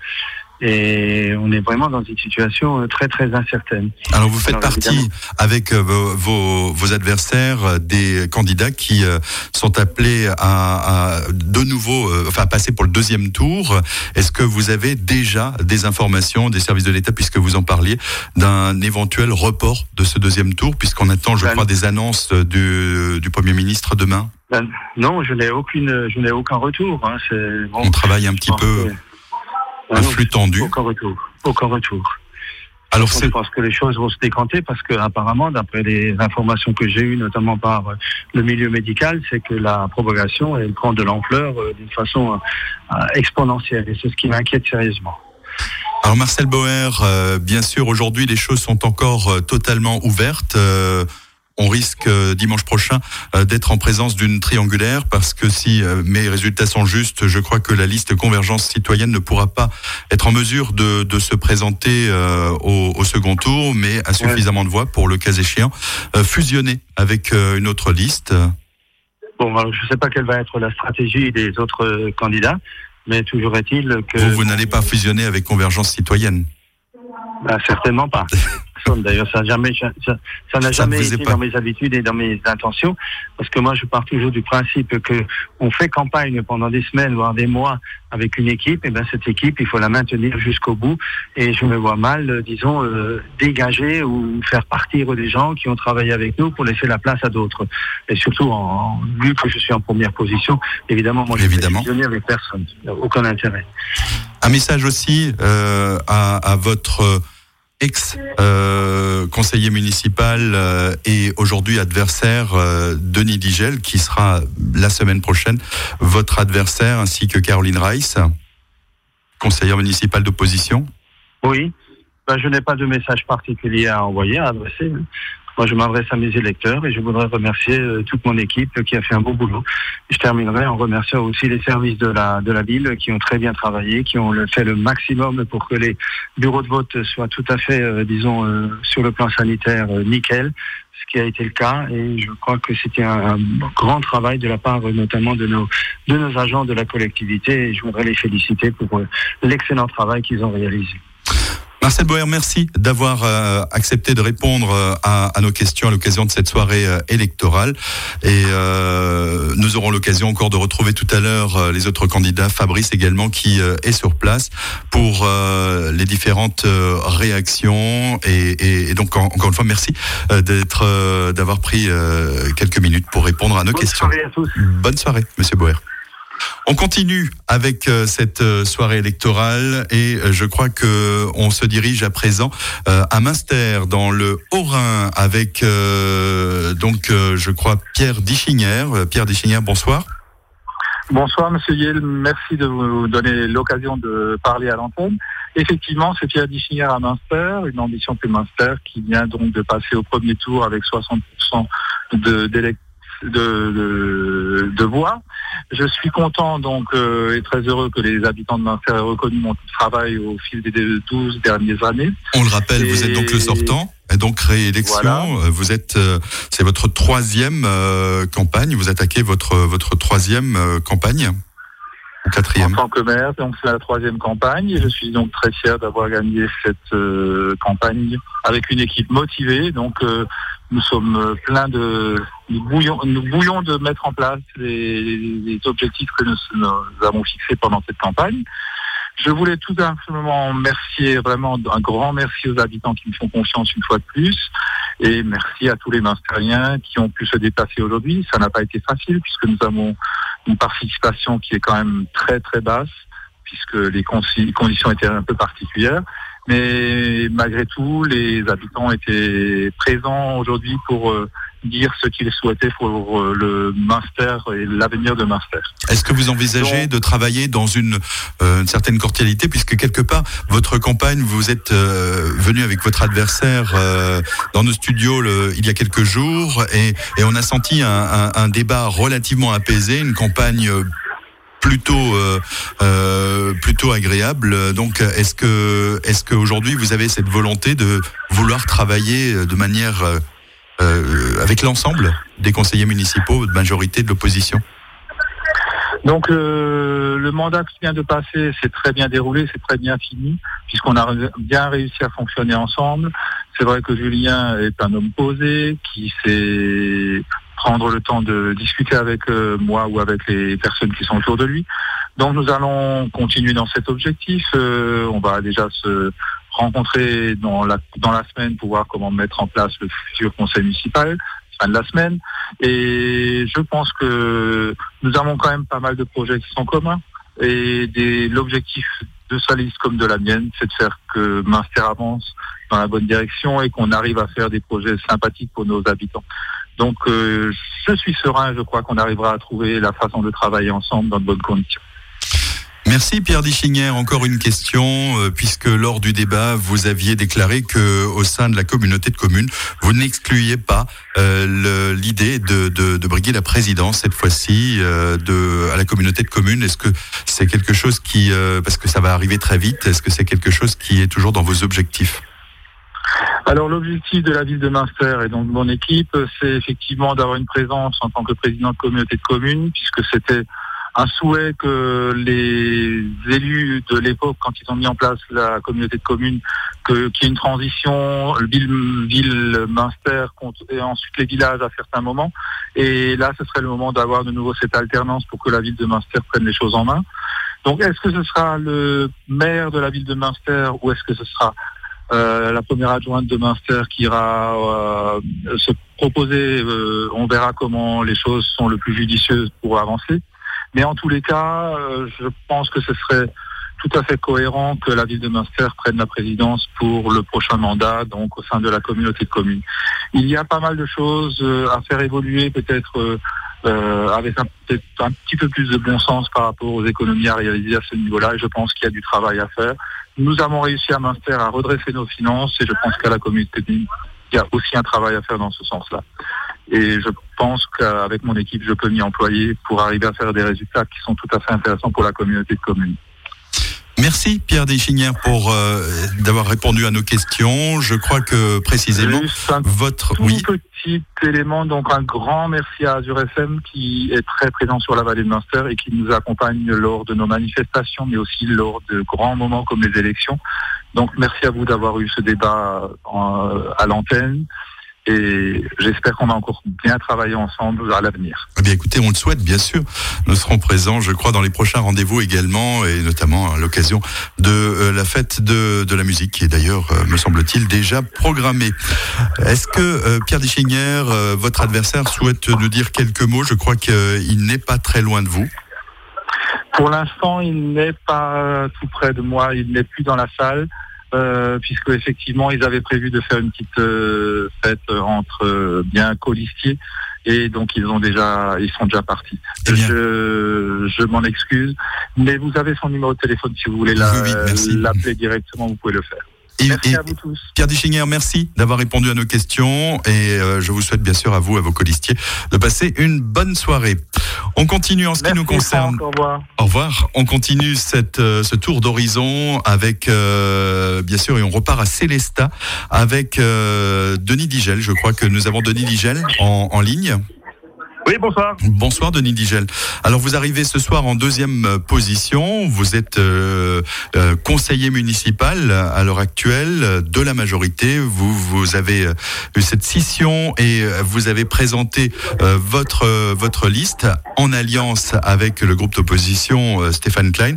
et on est vraiment dans une situation très très incertaine. Alors vous faites partie avec euh, vos, vos, adversaires euh, des candidats qui euh, sont appelés à, à de nouveau, enfin passer pour le deuxième tour. Est-ce que vous avez déjà des informations des services de l'État, puisque vous en parliez, d'un éventuel report de ce deuxième tour, puisqu'on attend, je ben crois, des annonces du, du Premier ministre demain? Ben Non, je n'ai aucune, je n'ai aucun retour. Hein. Bon, on travaille un petit peu un flux tendu. Aucun retour. Aucun retour. Alors je pense que les choses vont se décanter parce que apparemment, d'après les informations que j'ai eues, notamment par euh, le milieu médical, c'est que la propagation elle prend de l'ampleur euh, d'une façon euh, exponentielle et c'est ce qui m'inquiète sérieusement. Alors Marcel Boer, bien sûr, aujourd'hui les choses sont encore totalement ouvertes on risque euh, dimanche prochain euh, d'être en présence d'une triangulaire parce que si euh, mes résultats sont justes, je crois que la liste Convergence citoyenne ne pourra pas être en mesure de, se présenter au, second tour, mais a suffisamment de voix pour le cas échéant fusionner avec une autre liste. Bon, je ne sais pas quelle va être la stratégie des autres candidats, mais toujours est-il que... Vous, vous n'allez pas fusionner avec Convergence citoyenne bah, Certainement pas. D'ailleurs, ça n'a jamais, ça, n'a jamais été dans mes habitudes et dans mes intentions, parce que moi, je pars toujours du principe que on fait campagne pendant des semaines, voire des mois, avec une équipe. Et ben cette équipe, il faut la maintenir jusqu'au bout. Et je me vois mal, disons, euh, dégager ou faire partir des gens qui ont travaillé avec nous pour laisser la place à d'autres. Et surtout, en, vu que je suis en première position, évidemment, moi, je ne avec personne. Aucun intérêt. Un message aussi euh, à, à votre ex-conseiller municipal euh, et aujourd'hui adversaire euh, Denis Digel, qui sera la semaine prochaine votre adversaire, ainsi que Caroline Reiss, conseillère municipale d'opposition. Oui, ben, je n'ai pas de message particulier à envoyer, à adresser. Moi, je m'adresse à mes électeurs et je voudrais remercier euh, toute mon équipe qui a fait un beau boulot. Je terminerai en remerciant aussi les services de la de la ville qui ont très bien travaillé, qui ont fait le maximum pour que les bureaux de vote soient tout à fait, euh, disons, euh, sur le plan sanitaire, nickel ce qui a été le cas et je crois que c'était un, grand travail de la part notamment de nos de nos agents de la collectivité et je voudrais les féliciter pour l'excellent travail qu'ils ont réalisé. Marcel Boer, merci d'avoir euh, accepté de répondre euh, à, nos questions à l'occasion de cette soirée euh, électorale. Et nous aurons l'occasion encore de retrouver tout à l'heure les autres candidats, Fabrice également, qui est sur place pour les différentes réactions. Et, donc encore une fois, merci d'être, d'avoir pris quelques minutes pour répondre à nos questions. Bonne soirée à tous. Bonne soirée, Monsieur Boer. On continue avec euh, cette euh, soirée électorale et euh, je crois que on se dirige à présent à Münster dans le Haut-Rhin avec donc je crois Pierre Dichinger. Pierre Dichinger, bonsoir. Bonsoir Monsieur Yel, merci de vous donner l'occasion de parler à l'antenne. Effectivement, c'est Pierre Dichinger à Münster, une ambition plus Münster qui vient donc de passer au premier tour avec 60% d'électeurs de, de, de, voix. Je suis content donc euh, et très heureux que les habitants de Munster aient reconnu mon travail au fil des 12 dernières années. On le rappelle, vous êtes donc le sortant. Et donc réélection, Voilà. euh, vous êtes, euh, c'est votre troisième euh, campagne. Vous attaquez votre votre troisième euh, campagne ou en quatrième. tant que maire. Donc c'est la troisième campagne et je suis donc très fier d'avoir gagné cette euh, campagne avec une équipe motivée. Donc euh, nous sommes euh, pleins de nous bouillons, nous bouillons de mettre en place les, les objectifs que nous, avons fixés pendant cette campagne. Je voulais tout simplement remercier vraiment un grand merci aux habitants qui me font confiance une fois de plus et merci à tous les Munstériens qui ont pu se déplacer aujourd'hui. Ça n'a pas été facile puisque nous avons une participation qui est quand même très très basse puisque les conditions étaient un peu particulières. Mais malgré tout, les habitants étaient présents aujourd'hui pour euh, dire ce qu'ils souhaitaient pour euh, le Munster et l'avenir de Munster. Est-ce que vous envisagez de travailler dans une, euh, une certaine cordialité, puisque quelque part votre campagne, vous êtes euh, venu avec votre adversaire euh, dans nos studios le- il y a quelques jours, et, et on a senti un, un- un débat relativement apaisé, une campagne euh, plutôt euh, euh, plutôt agréable. Donc, est-ce que est-ce qu'aujourd'hui vous avez cette volonté de vouloir travailler de manière euh, avec l'ensemble des conseillers municipaux de majorité de l'opposition? Donc le mandat qui vient de passer, c'est très bien déroulé, c'est très bien fini, puisqu'on a bien réussi à fonctionner ensemble. C'est vrai que Julien est un homme posé, qui sait prendre le temps de discuter avec euh, moi ou avec les personnes qui sont autour de lui. Donc nous allons continuer dans cet objectif. Euh, on va déjà se rencontrer dans la, dans la semaine pour voir comment mettre en place le futur conseil municipal, fin de la semaine. Et je pense que nous avons quand même pas mal de projets qui sont communs. Et l'objectif de sa liste comme de la mienne, c'est de faire que Munster avance dans la bonne direction et qu'on arrive à faire des projets sympathiques pour nos habitants. Donc euh, je suis serein, je crois qu'on arrivera à trouver la façon de travailler ensemble dans de bonnes conditions. Merci Pierre Dichinier. Encore une question, euh, puisque lors du débat, vous aviez déclaré que au sein de la communauté de communes, vous n'excluiez pas euh, l'idée de, de, de briguer la présidence cette fois-ci euh, à la communauté de communes. Est-ce que c'est quelque chose qui, euh, parce que ça va arriver très vite, est-ce que c'est quelque chose qui est toujours dans vos objectifs? Alors l'objectif de la ville de Munster et donc de mon équipe, c'est effectivement d'avoir une présence en tant que président de communauté de communes, puisque c'était un souhait que les élus de l'époque, quand ils ont mis en place la communauté de communes, qu'il y ait une transition, ville, ville compte- et ensuite les villages à certains moments. Et là, ce serait le moment d'avoir de nouveau cette alternance pour que la ville de Munster prenne les choses en main. Donc, est-ce que ce sera le maire de la ville de Munster ou est-ce que ce sera euh, la première adjointe de Munster qui ira euh, se proposer. euh, on verra comment les choses sont le plus judicieuses pour avancer. Mais en tous les cas, euh, je pense que ce serait tout à fait cohérent que la ville de Munster prenne la présidence pour le prochain mandat, donc au sein de la communauté de communes. Il y a pas mal de choses euh, à faire évoluer, peut-être euh, avec un, petit peu plus de bon sens par rapport aux économies à réaliser à ce niveau-là. Et je pense qu'il y a du travail à faire. Nous avons réussi à Munster à redresser nos finances et je pense qu'à la communauté de communes, il y a aussi un travail à faire dans ce sens-là. Et je pense qu'avec mon équipe, je peux m'y employer pour arriver à faire des résultats qui sont tout à fait intéressants pour la communauté de communes. Merci Pierre Deschinière pour euh, d'avoir répondu à nos questions. Je crois que précisément un votre tout oui petit élément, donc un grand merci à Azure FM qui est très présent sur la vallée de Munster et qui nous accompagne lors de nos manifestations, mais aussi lors de grands moments comme les élections. Donc merci à vous d'avoir eu ce débat en- à l'antenne et j'espère qu'on va encore bien travailler ensemble à l'avenir. Eh bien, écoutez, on le souhaite, bien sûr. Nous serons présents, je crois, dans les prochains rendez-vous également, et notamment à l'occasion de euh, la fête de, de la musique, qui est d'ailleurs, euh, me semble-t-il, déjà programmée. Est-ce que euh, Pierre Deschinière, votre adversaire, souhaite nous dire quelques mots? Je crois qu'il n'est pas très loin de vous. Pour l'instant, il n'est pas tout près de moi, il n'est plus dans la salle, euh, puisque effectivement, ils avaient prévu de faire une petite euh, fête entre euh, bien colistiers, et donc ils ont déjà, ils sont déjà partis. Je, je m'en excuse, mais vous avez son numéro de téléphone si vous voulez la- Oui, l'appeler directement, vous pouvez le faire. Merci à vous tous. Pierre Dichinger, merci d'avoir répondu à nos questions et je vous souhaite bien sûr à vous, à vos colistiers, de passer une bonne soirée. On continue en ce qui nous concerne. au revoir. Au revoir. On continue cette, ce tour d'horizon avec, bien sûr, et on repart à Célesta avec Denis Digel. Je crois que nous avons Denis Digel en, en ligne. Oui, bonsoir. Bonsoir Denis Digel. Alors vous arrivez ce soir en deuxième euh, position. Vous êtes euh, euh, conseiller municipal à l'heure actuelle de la majorité. Vous vous avez eu cette scission et vous avez présenté votre votre liste en alliance avec le groupe d'opposition Stéphane Klein.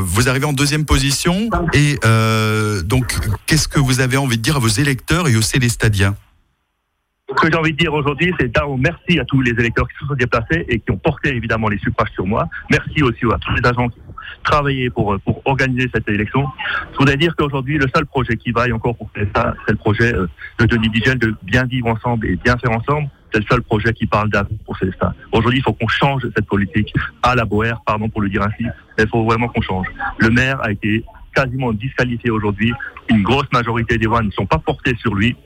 vous arrivez en deuxième position et donc qu'est-ce que vous avez envie de dire à vos électeurs et aux Célestadiens ce que j'ai envie de dire aujourd'hui, c'est d'abord merci à tous les électeurs qui se sont déplacés et qui ont porté évidemment les suffrages sur moi. Merci aussi à tous les agents qui ont travaillé pour, pour organiser cette élection. Je voudrais dire qu'aujourd'hui, le seul projet qui vaille encore pour ça, c'est le projet euh, de Denis Digel de bien vivre ensemble et bien faire ensemble. C'est le seul projet qui parle d'avenir pour Célestin. Aujourd'hui, il faut qu'on change cette politique à la Boère, pardon pour le dire ainsi. Il faut vraiment qu'on change. Le maire a été quasiment disqualifié aujourd'hui. Une grosse majorité des voix ne sont pas portées sur lui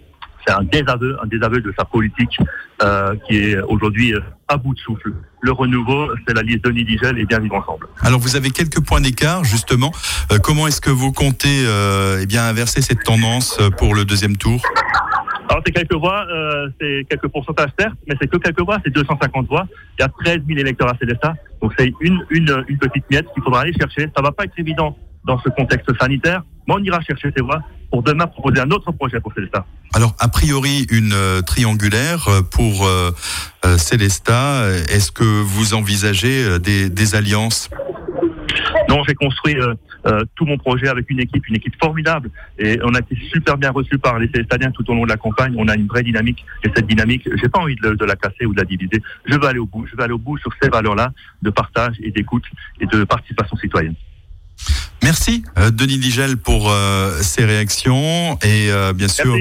c'est un désaveu, un désaveu de sa politique euh, qui est aujourd'hui euh, à bout de souffle. Le renouveau, c'est la liste Denis Digel et bien vivre ensemble. Alors vous avez quelques points d'écart justement. Euh, comment est-ce que vous comptez eh bien inverser cette tendance pour le deuxième tour? Alors c'est quelques voix, c'est quelques pourcentages certes, mais c'est que quelques voix, c'est 250 voix. Il y a 13 000 électeurs à Célestat, donc c'est une, une, une petite miette qu'il faudra aller chercher. Ça va pas être évident dans ce contexte sanitaire, mais on ira chercher ces voix pour demain proposer un autre projet pour Célestat. Alors, a priori, une euh, triangulaire euh, pour euh, euh Célestat. Est-ce que vous envisagez des, des alliances? Non, j'ai construit tout mon projet avec une équipe, une équipe formidable, et on a été super bien reçu par les Célestadiens tout au long de la campagne. On a une vraie dynamique, et cette dynamique, j'ai pas envie de, de, la casser ou de la diviser. Je veux aller au bout, je veux aller au bout sur ces valeurs-là de partage et d'écoute et de participation citoyenne. Merci Denis Digel pour ces réactions. Et bien sûr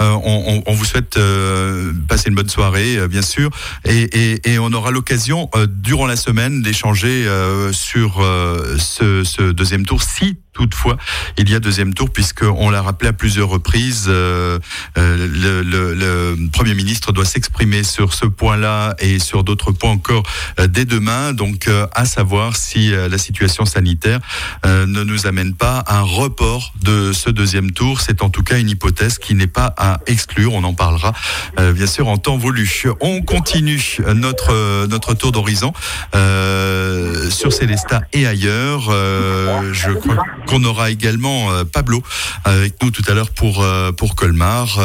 euh, on, on, vous souhaite euh, passer une bonne soirée, euh, bien sûr, et, et, et on aura l'occasion durant la semaine d'échanger sur ce, ce, deuxième tour, si toutefois il y a deuxième tour, puisqu'on l'a rappelé à plusieurs reprises, le, le, le, Premier ministre doit s'exprimer sur ce point-là et sur d'autres points encore dès demain, donc à savoir si la situation sanitaire ne nous amène pas à un report de ce deuxième tour. C'est en tout cas une hypothèse qui n'est pas à exclure. On en parlera euh, bien sûr en temps voulu. On continue notre notre tour d'horizon euh, sur Célestat et ailleurs. Euh, je crois qu'on aura également Pablo avec nous tout à l'heure pour pour Colmar,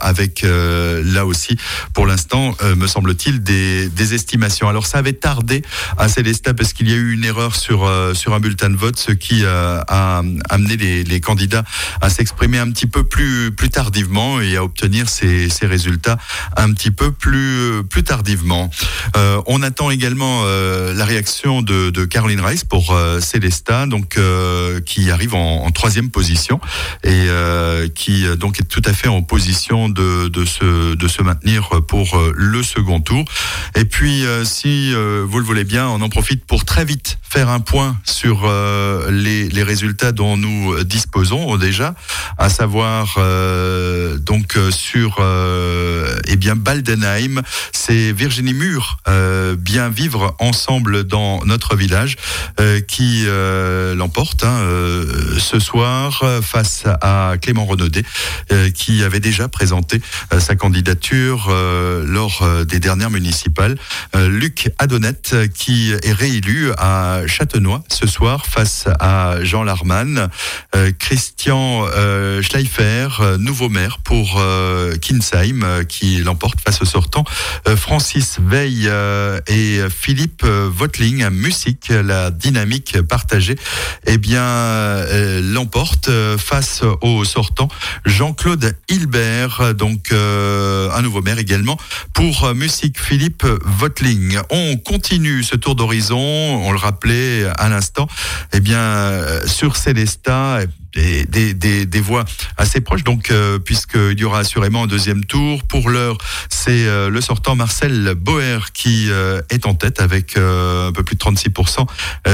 avec là aussi pour l'instant me semble-t-il des, estimations. Alors ça avait tardé à Célestat parce qu'il y a eu une erreur sur sur un bulletin de vote, ce qui a amené les, candidats à s'exprimer un petit peu plus plus tardivement et à obtenir ces, ces résultats un petit peu plus, plus tardivement. Euh, on attend également euh, la réaction de, Caroline Rice pour euh, Célesta, donc euh, qui arrive en, troisième position et euh, qui donc est tout à fait en position de, de, se, de se maintenir pour le second tour. Et puis, si vous le voulez bien, on en profite pour très vite faire un point sur les, les résultats dont nous disposons déjà, à savoir donc euh, sur euh, eh bien Baldenheim, c'est Virginie Mur, euh, bien vivre ensemble dans notre village, qui l'emporte hein, ce soir face à Clément Renaudet, qui avait déjà présenté sa candidature lors des dernières municipales. Luc Adonnette, qui est réélu à Châtenois ce soir face à Jean Larman. Christian Schleifer, nouveau maire pour euh, Kinsheim euh, qui l'emporte face au sortant euh, Francis Veil et Philippe Votling musique la dynamique partagée eh bien l'emporte face au sortant Jean-Claude Hilbert. Donc un nouveau maire également pour musique Philippe Votling on continue ce tour d'horizon. On le rappelait à l'instant, eh bien, sur Célestat, des, des, des, des, voix assez proches, donc euh, puisqu'il y aura assurément un deuxième tour. Pour l'heure, c'est euh, le sortant Marcel Boer qui euh, est en tête avec un peu plus de 36%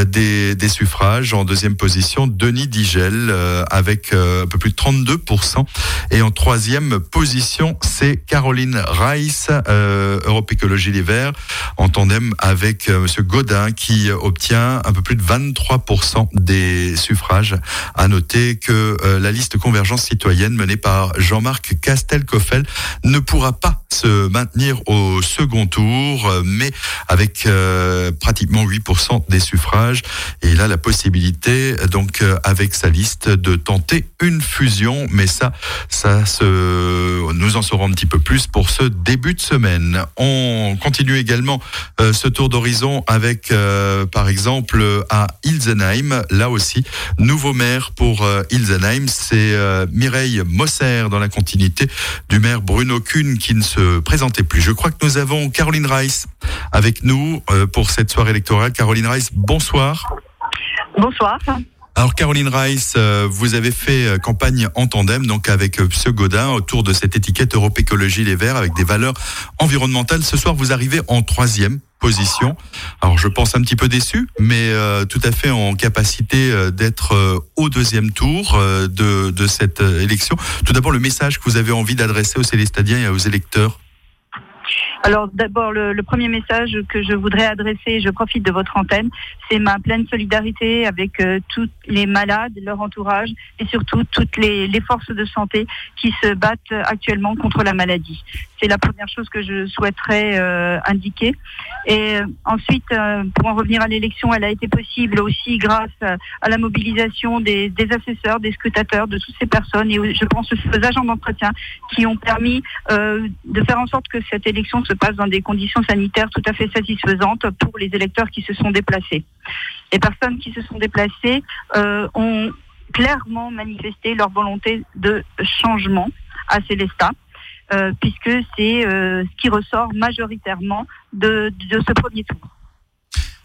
des, des, suffrages. En deuxième position, Denis Digel avec un peu plus de 32%. Et en troisième position, c'est Caroline Rice, Europe Écologie Les Verts, en tandem avec Monsieur Godin qui obtient un peu plus de 23% des suffrages. À noter que euh, la liste convergence citoyenne menée par Jean-Marc Castelcoffel ne pourra pas se maintenir au second tour, euh, mais avec euh, pratiquement 8% des suffrages. Et il a la possibilité, donc, avec sa liste, de tenter une fusion. Mais ça, ça se, nous en saurons un petit peu plus pour ce début de semaine. On continue également ce tour d'horizon avec, par exemple, à Ilsenheim, là aussi, nouveau maire pour Ilsenheim. C'est euh, Mireille Mosser dans la continuité du maire Bruno Kuhn qui ne se présentait plus. Je crois que nous avons Caroline Rice avec nous euh, pour cette soirée électorale. Caroline Rice, bonsoir. Bonsoir. Alors Caroline Rice, euh, vous avez fait campagne en tandem donc avec ce Godin autour de cette étiquette Europe Écologie Les Verts avec des valeurs environnementales. Ce soir, vous arrivez en troisième position. Alors je pense un petit peu déçu, mais euh, tout à fait en capacité euh, d'être euh, au deuxième tour de, de cette élection. Tout d'abord, le message que vous avez envie d'adresser aux Célestadiens et aux électeurs? Alors d'abord, le, premier message que je voudrais adresser, je profite de votre antenne, c'est ma pleine solidarité avec euh, tous les malades, leur entourage et surtout toutes les, les, forces de santé qui se battent actuellement contre la maladie. C'est la première chose que je souhaiterais euh, indiquer. Et euh, ensuite, pour en revenir à l'élection, elle a été possible aussi grâce à la mobilisation des, des assesseurs, des scrutateurs, de toutes ces personnes et je pense aux agents d'entretien qui ont permis de faire en sorte que cette élection se passe dans des conditions sanitaires tout à fait satisfaisantes pour les électeurs qui se sont déplacés. Les personnes qui se sont déplacées euh, ont clairement manifesté leur volonté de changement à Célestat. Euh, puisque c'est euh, ce qui ressort majoritairement de, de ce premier tour.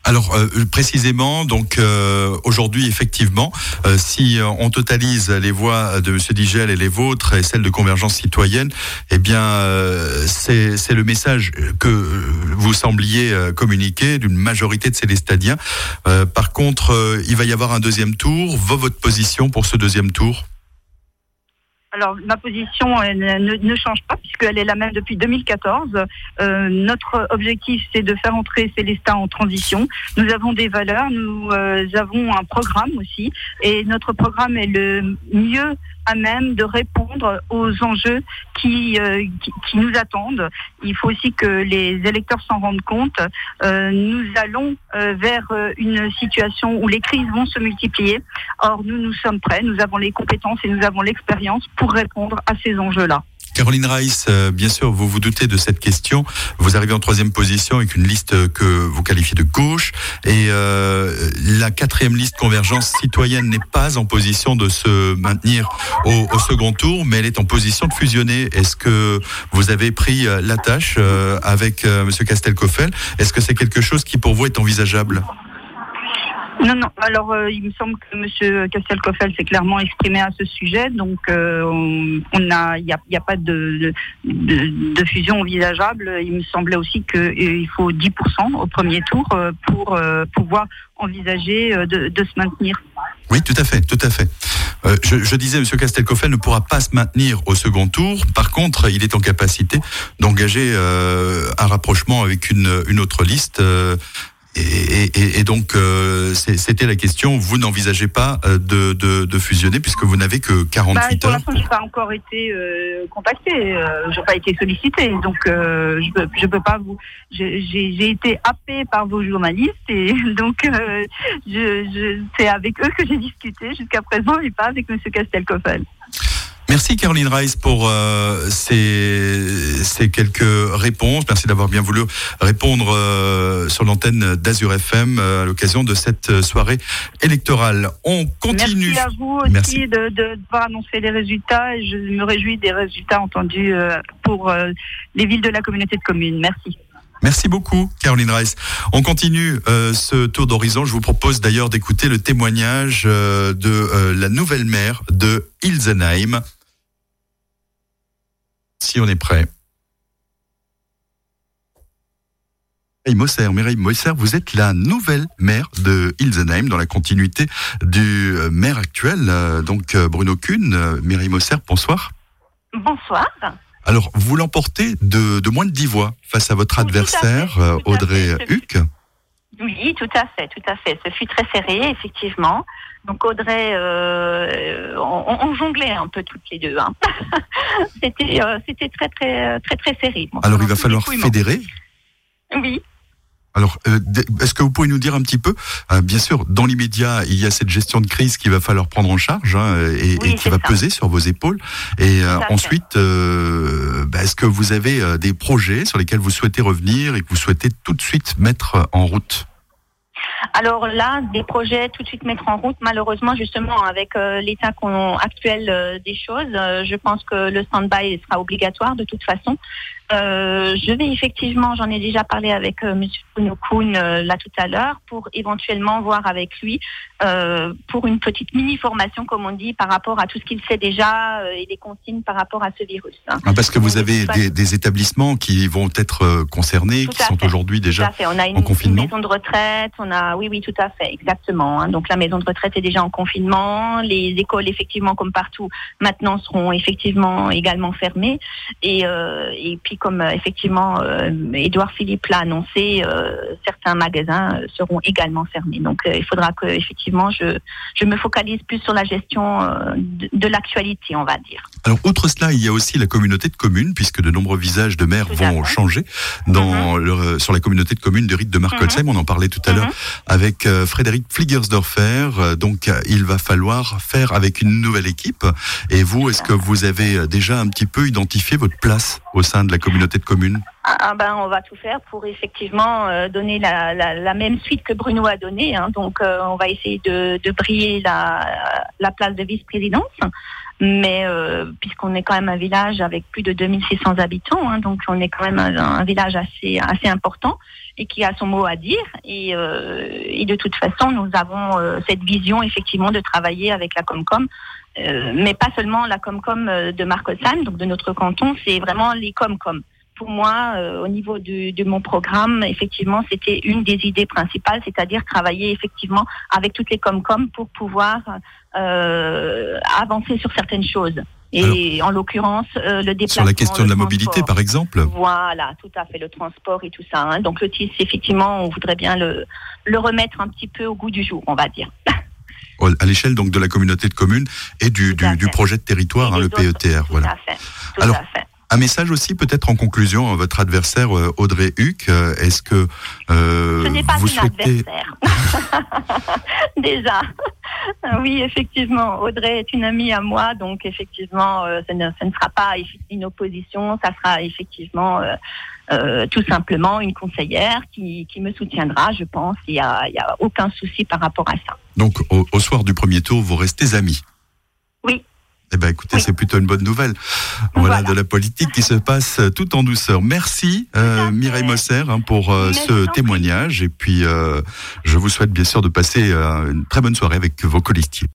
Alors euh, précisément, donc euh, aujourd'hui effectivement, euh, si on totalise les voix de Monsieur Digel et les vôtres et celles de Convergence citoyenne, eh bien c'est le message que vous sembliez communiquer d'une majorité de Célestadiens. par contre, il va y avoir un deuxième tour. votre position pour ce deuxième tour alors ma position elle, ne, ne, change pas puisqu'elle est la même depuis 2014. Euh, notre objectif c'est de faire entrer Célestin en transition. Nous avons des valeurs, nous euh, avons un programme aussi et notre programme est le mieux à même de répondre aux enjeux qui, euh, qui, nous attendent. Il faut aussi que les électeurs s'en rendent compte. Euh, nous allons euh, vers une situation où les crises vont se multiplier. Or, nous, nous sommes prêts, nous avons les compétences et nous avons l'expérience pour répondre à ces enjeux-là. Caroline Rice, euh, bien sûr, vous vous doutez de cette question. Vous arrivez en troisième position avec une liste que vous qualifiez de gauche. Et euh, la quatrième liste Convergence citoyenne n'est pas en position de se maintenir au, second tour, mais elle est en position de fusionner. Est-ce que vous avez pris euh, la tâche euh, avec Monsieur Castelcoffel? Est-ce que c'est quelque chose qui pour vous est envisageable? Non, non. Alors, euh, il me semble que M. Castelcoffel s'est clairement exprimé à ce sujet. Donc, euh, on, a, il n'y a, pas de, fusion envisageable. Il me semblait aussi qu'il faut 10% au premier tour euh, pour pouvoir envisager de, se maintenir. Oui, tout à fait, tout à fait. je, disais, M. Castelcoffel ne pourra pas se maintenir au second tour. Par contre, il est en capacité d'engager un rapprochement avec une autre liste et, et, et, donc, euh, c'était la question. Vous n'envisagez pas euh, de, de, de, fusionner puisque vous n'avez que 48 bah, pour heures. Pour l'instant, je n'ai pas encore été euh, contacté. Euh, je n'ai pas été sollicité. Donc, euh, je peux, je peux pas vous. J'ai été happé par vos journalistes et donc je, je, c'est avec eux que j'ai discuté jusqu'à présent et pas avec Monsieur Castelcoffel. Merci Caroline Rice pour euh, ces, ces, quelques réponses. Merci d'avoir bien voulu répondre euh, sur l'antenne d'Azur FM euh, à l'occasion de cette soirée électorale. On continue. Merci à vous aussi Merci. de, de, devoir annoncer les résultats et je me réjouis des résultats entendus euh, pour euh, les villes de la communauté de communes. Merci. Merci beaucoup, Caroline Reiss. On continue euh, ce tour d'horizon. Je vous propose d'ailleurs d'écouter le témoignage euh, de euh, la nouvelle maire de Ilsenheim. Si on est prêt. Mireille Mosser, Mireille Mosser, vous êtes la nouvelle maire de Ilsenheim dans la continuité du maire actuel, donc Bruno Kuhn. Mireille Mosser, bonsoir. Bonsoir. Alors, vous l'emportez de, de, moins de 10 voix face à votre adversaire, à Audrey Huc Oui, tout à fait, tout à fait. Ce fut très serré, effectivement. Donc Audrey, euh, on, on, jonglait un peu toutes les deux. Hein. c'était, euh, c'était très, très, très, très serré. Bon, Alors, il va falloir fédérer Oui. Alors, euh, est-ce que vous pouvez nous dire un petit peu, euh, bien sûr, dans l'immédiat, il y a cette gestion de crise qu'il va falloir prendre en charge hein, et, oui, et, qui va ça. peser sur vos épaules. Et euh, ensuite, bah, est-ce que vous avez des projets sur lesquels vous souhaitez revenir et que vous souhaitez tout de suite mettre en route? Alors là, des projets tout de suite mettre en route, malheureusement, justement, avec euh, l'état actuel euh, des choses, euh, je pense que le stand-by sera obligatoire de toute façon. Je vais effectivement, j'en ai déjà parlé avec M. Bruno Kuhn là tout à l'heure, pour éventuellement voir avec lui pour une petite mini-formation, comme on dit, par rapport à tout ce qu'il sait déjà et des consignes par rapport à ce virus. Hein. Ah, parce que vous avez des, des, établissements qui vont être concernés, tout qui sont aujourd'hui déjà on a une, en confinement. Une maison de retraite, on a, oui, oui, tout à fait, exactement. Hein. Donc la maison de retraite est déjà en confinement. Les écoles, effectivement, comme partout, maintenant seront effectivement également fermées. Et, euh, et puis, comme effectivement euh, Édouard Philippe l'a annoncé, euh, certains magasins seront également fermés. Donc il faudra que effectivement je, je me focalise plus sur la gestion de, de l'actualité, on va dire. Alors, outre cela, il y a aussi la communauté de communes, puisque de nombreux visages de maires vont changer dans Mhm. le, sur la communauté de communes de Rite de Markolsheim. On en parlait tout à l'heure avec euh, Frédéric Fliegersdorfer. Euh, Donc, euh, il va falloir faire avec une nouvelle équipe. Et vous, est-ce que vous avez euh, déjà un petit peu identifié votre place au sein de la communauté de communes Ah, ah ben, on va tout faire pour effectivement euh, donner la, même suite que Bruno a donnée. Hein. Donc, euh, on va essayer de, briller la, la place de vice-présidence. Mais euh, puisqu'on est quand même un village avec plus de 2600 habitants, hein, donc on est quand même un, village assez important et qui a son mot à dire. Et, euh, de toute façon, nous avons euh, cette vision effectivement de travailler avec la Comcom. Euh, mais pas seulement la Comcom de Marcosheim, donc de notre canton, c'est vraiment les Comcom pour moi, euh, au niveau du, de mon programme, effectivement, c'était une des idées principales, c'est-à-dire travailler effectivement avec toutes les Comcom pour pouvoir euh, avancer sur certaines choses. Et Alors, en l'occurrence, euh, le déplacement. Sur la question de la mobilité, par exemple Voilà, tout à fait, le transport et tout ça. Hein. Donc le TIS, effectivement, on voudrait bien le, le remettre un petit peu au goût du jour, on va dire. à l'échelle donc de la communauté de communes et du, du, du projet de territoire, hein, le PETR. Tout voilà. à fait. Tout Alors, à fait. Un message aussi peut-être en conclusion à votre adversaire euh, Audrey Huc. Euh, Est-ce que euh, Ce n'est pas vous souhaitez adversaire. Déjà. Oui, effectivement. Audrey est une amie à moi, donc effectivement, euh, ce, ne, sera pas une opposition, ça sera effectivement euh, euh, tout simplement une conseillère qui, qui me soutiendra, je pense. Il n'y a, il y a aucun souci par rapport à ça. Donc au, au soir du premier tour, vous restez amis. Eh ben, écoutez, Oui. c'est plutôt une bonne nouvelle. Voilà, Voilà. de la politique qui se passe tout en douceur. Merci, euh. Mireille Mosser, hein, pour euh, ce témoignage. Et puis, euh, je vous souhaite bien sûr de passer une très bonne soirée avec vos collectifs.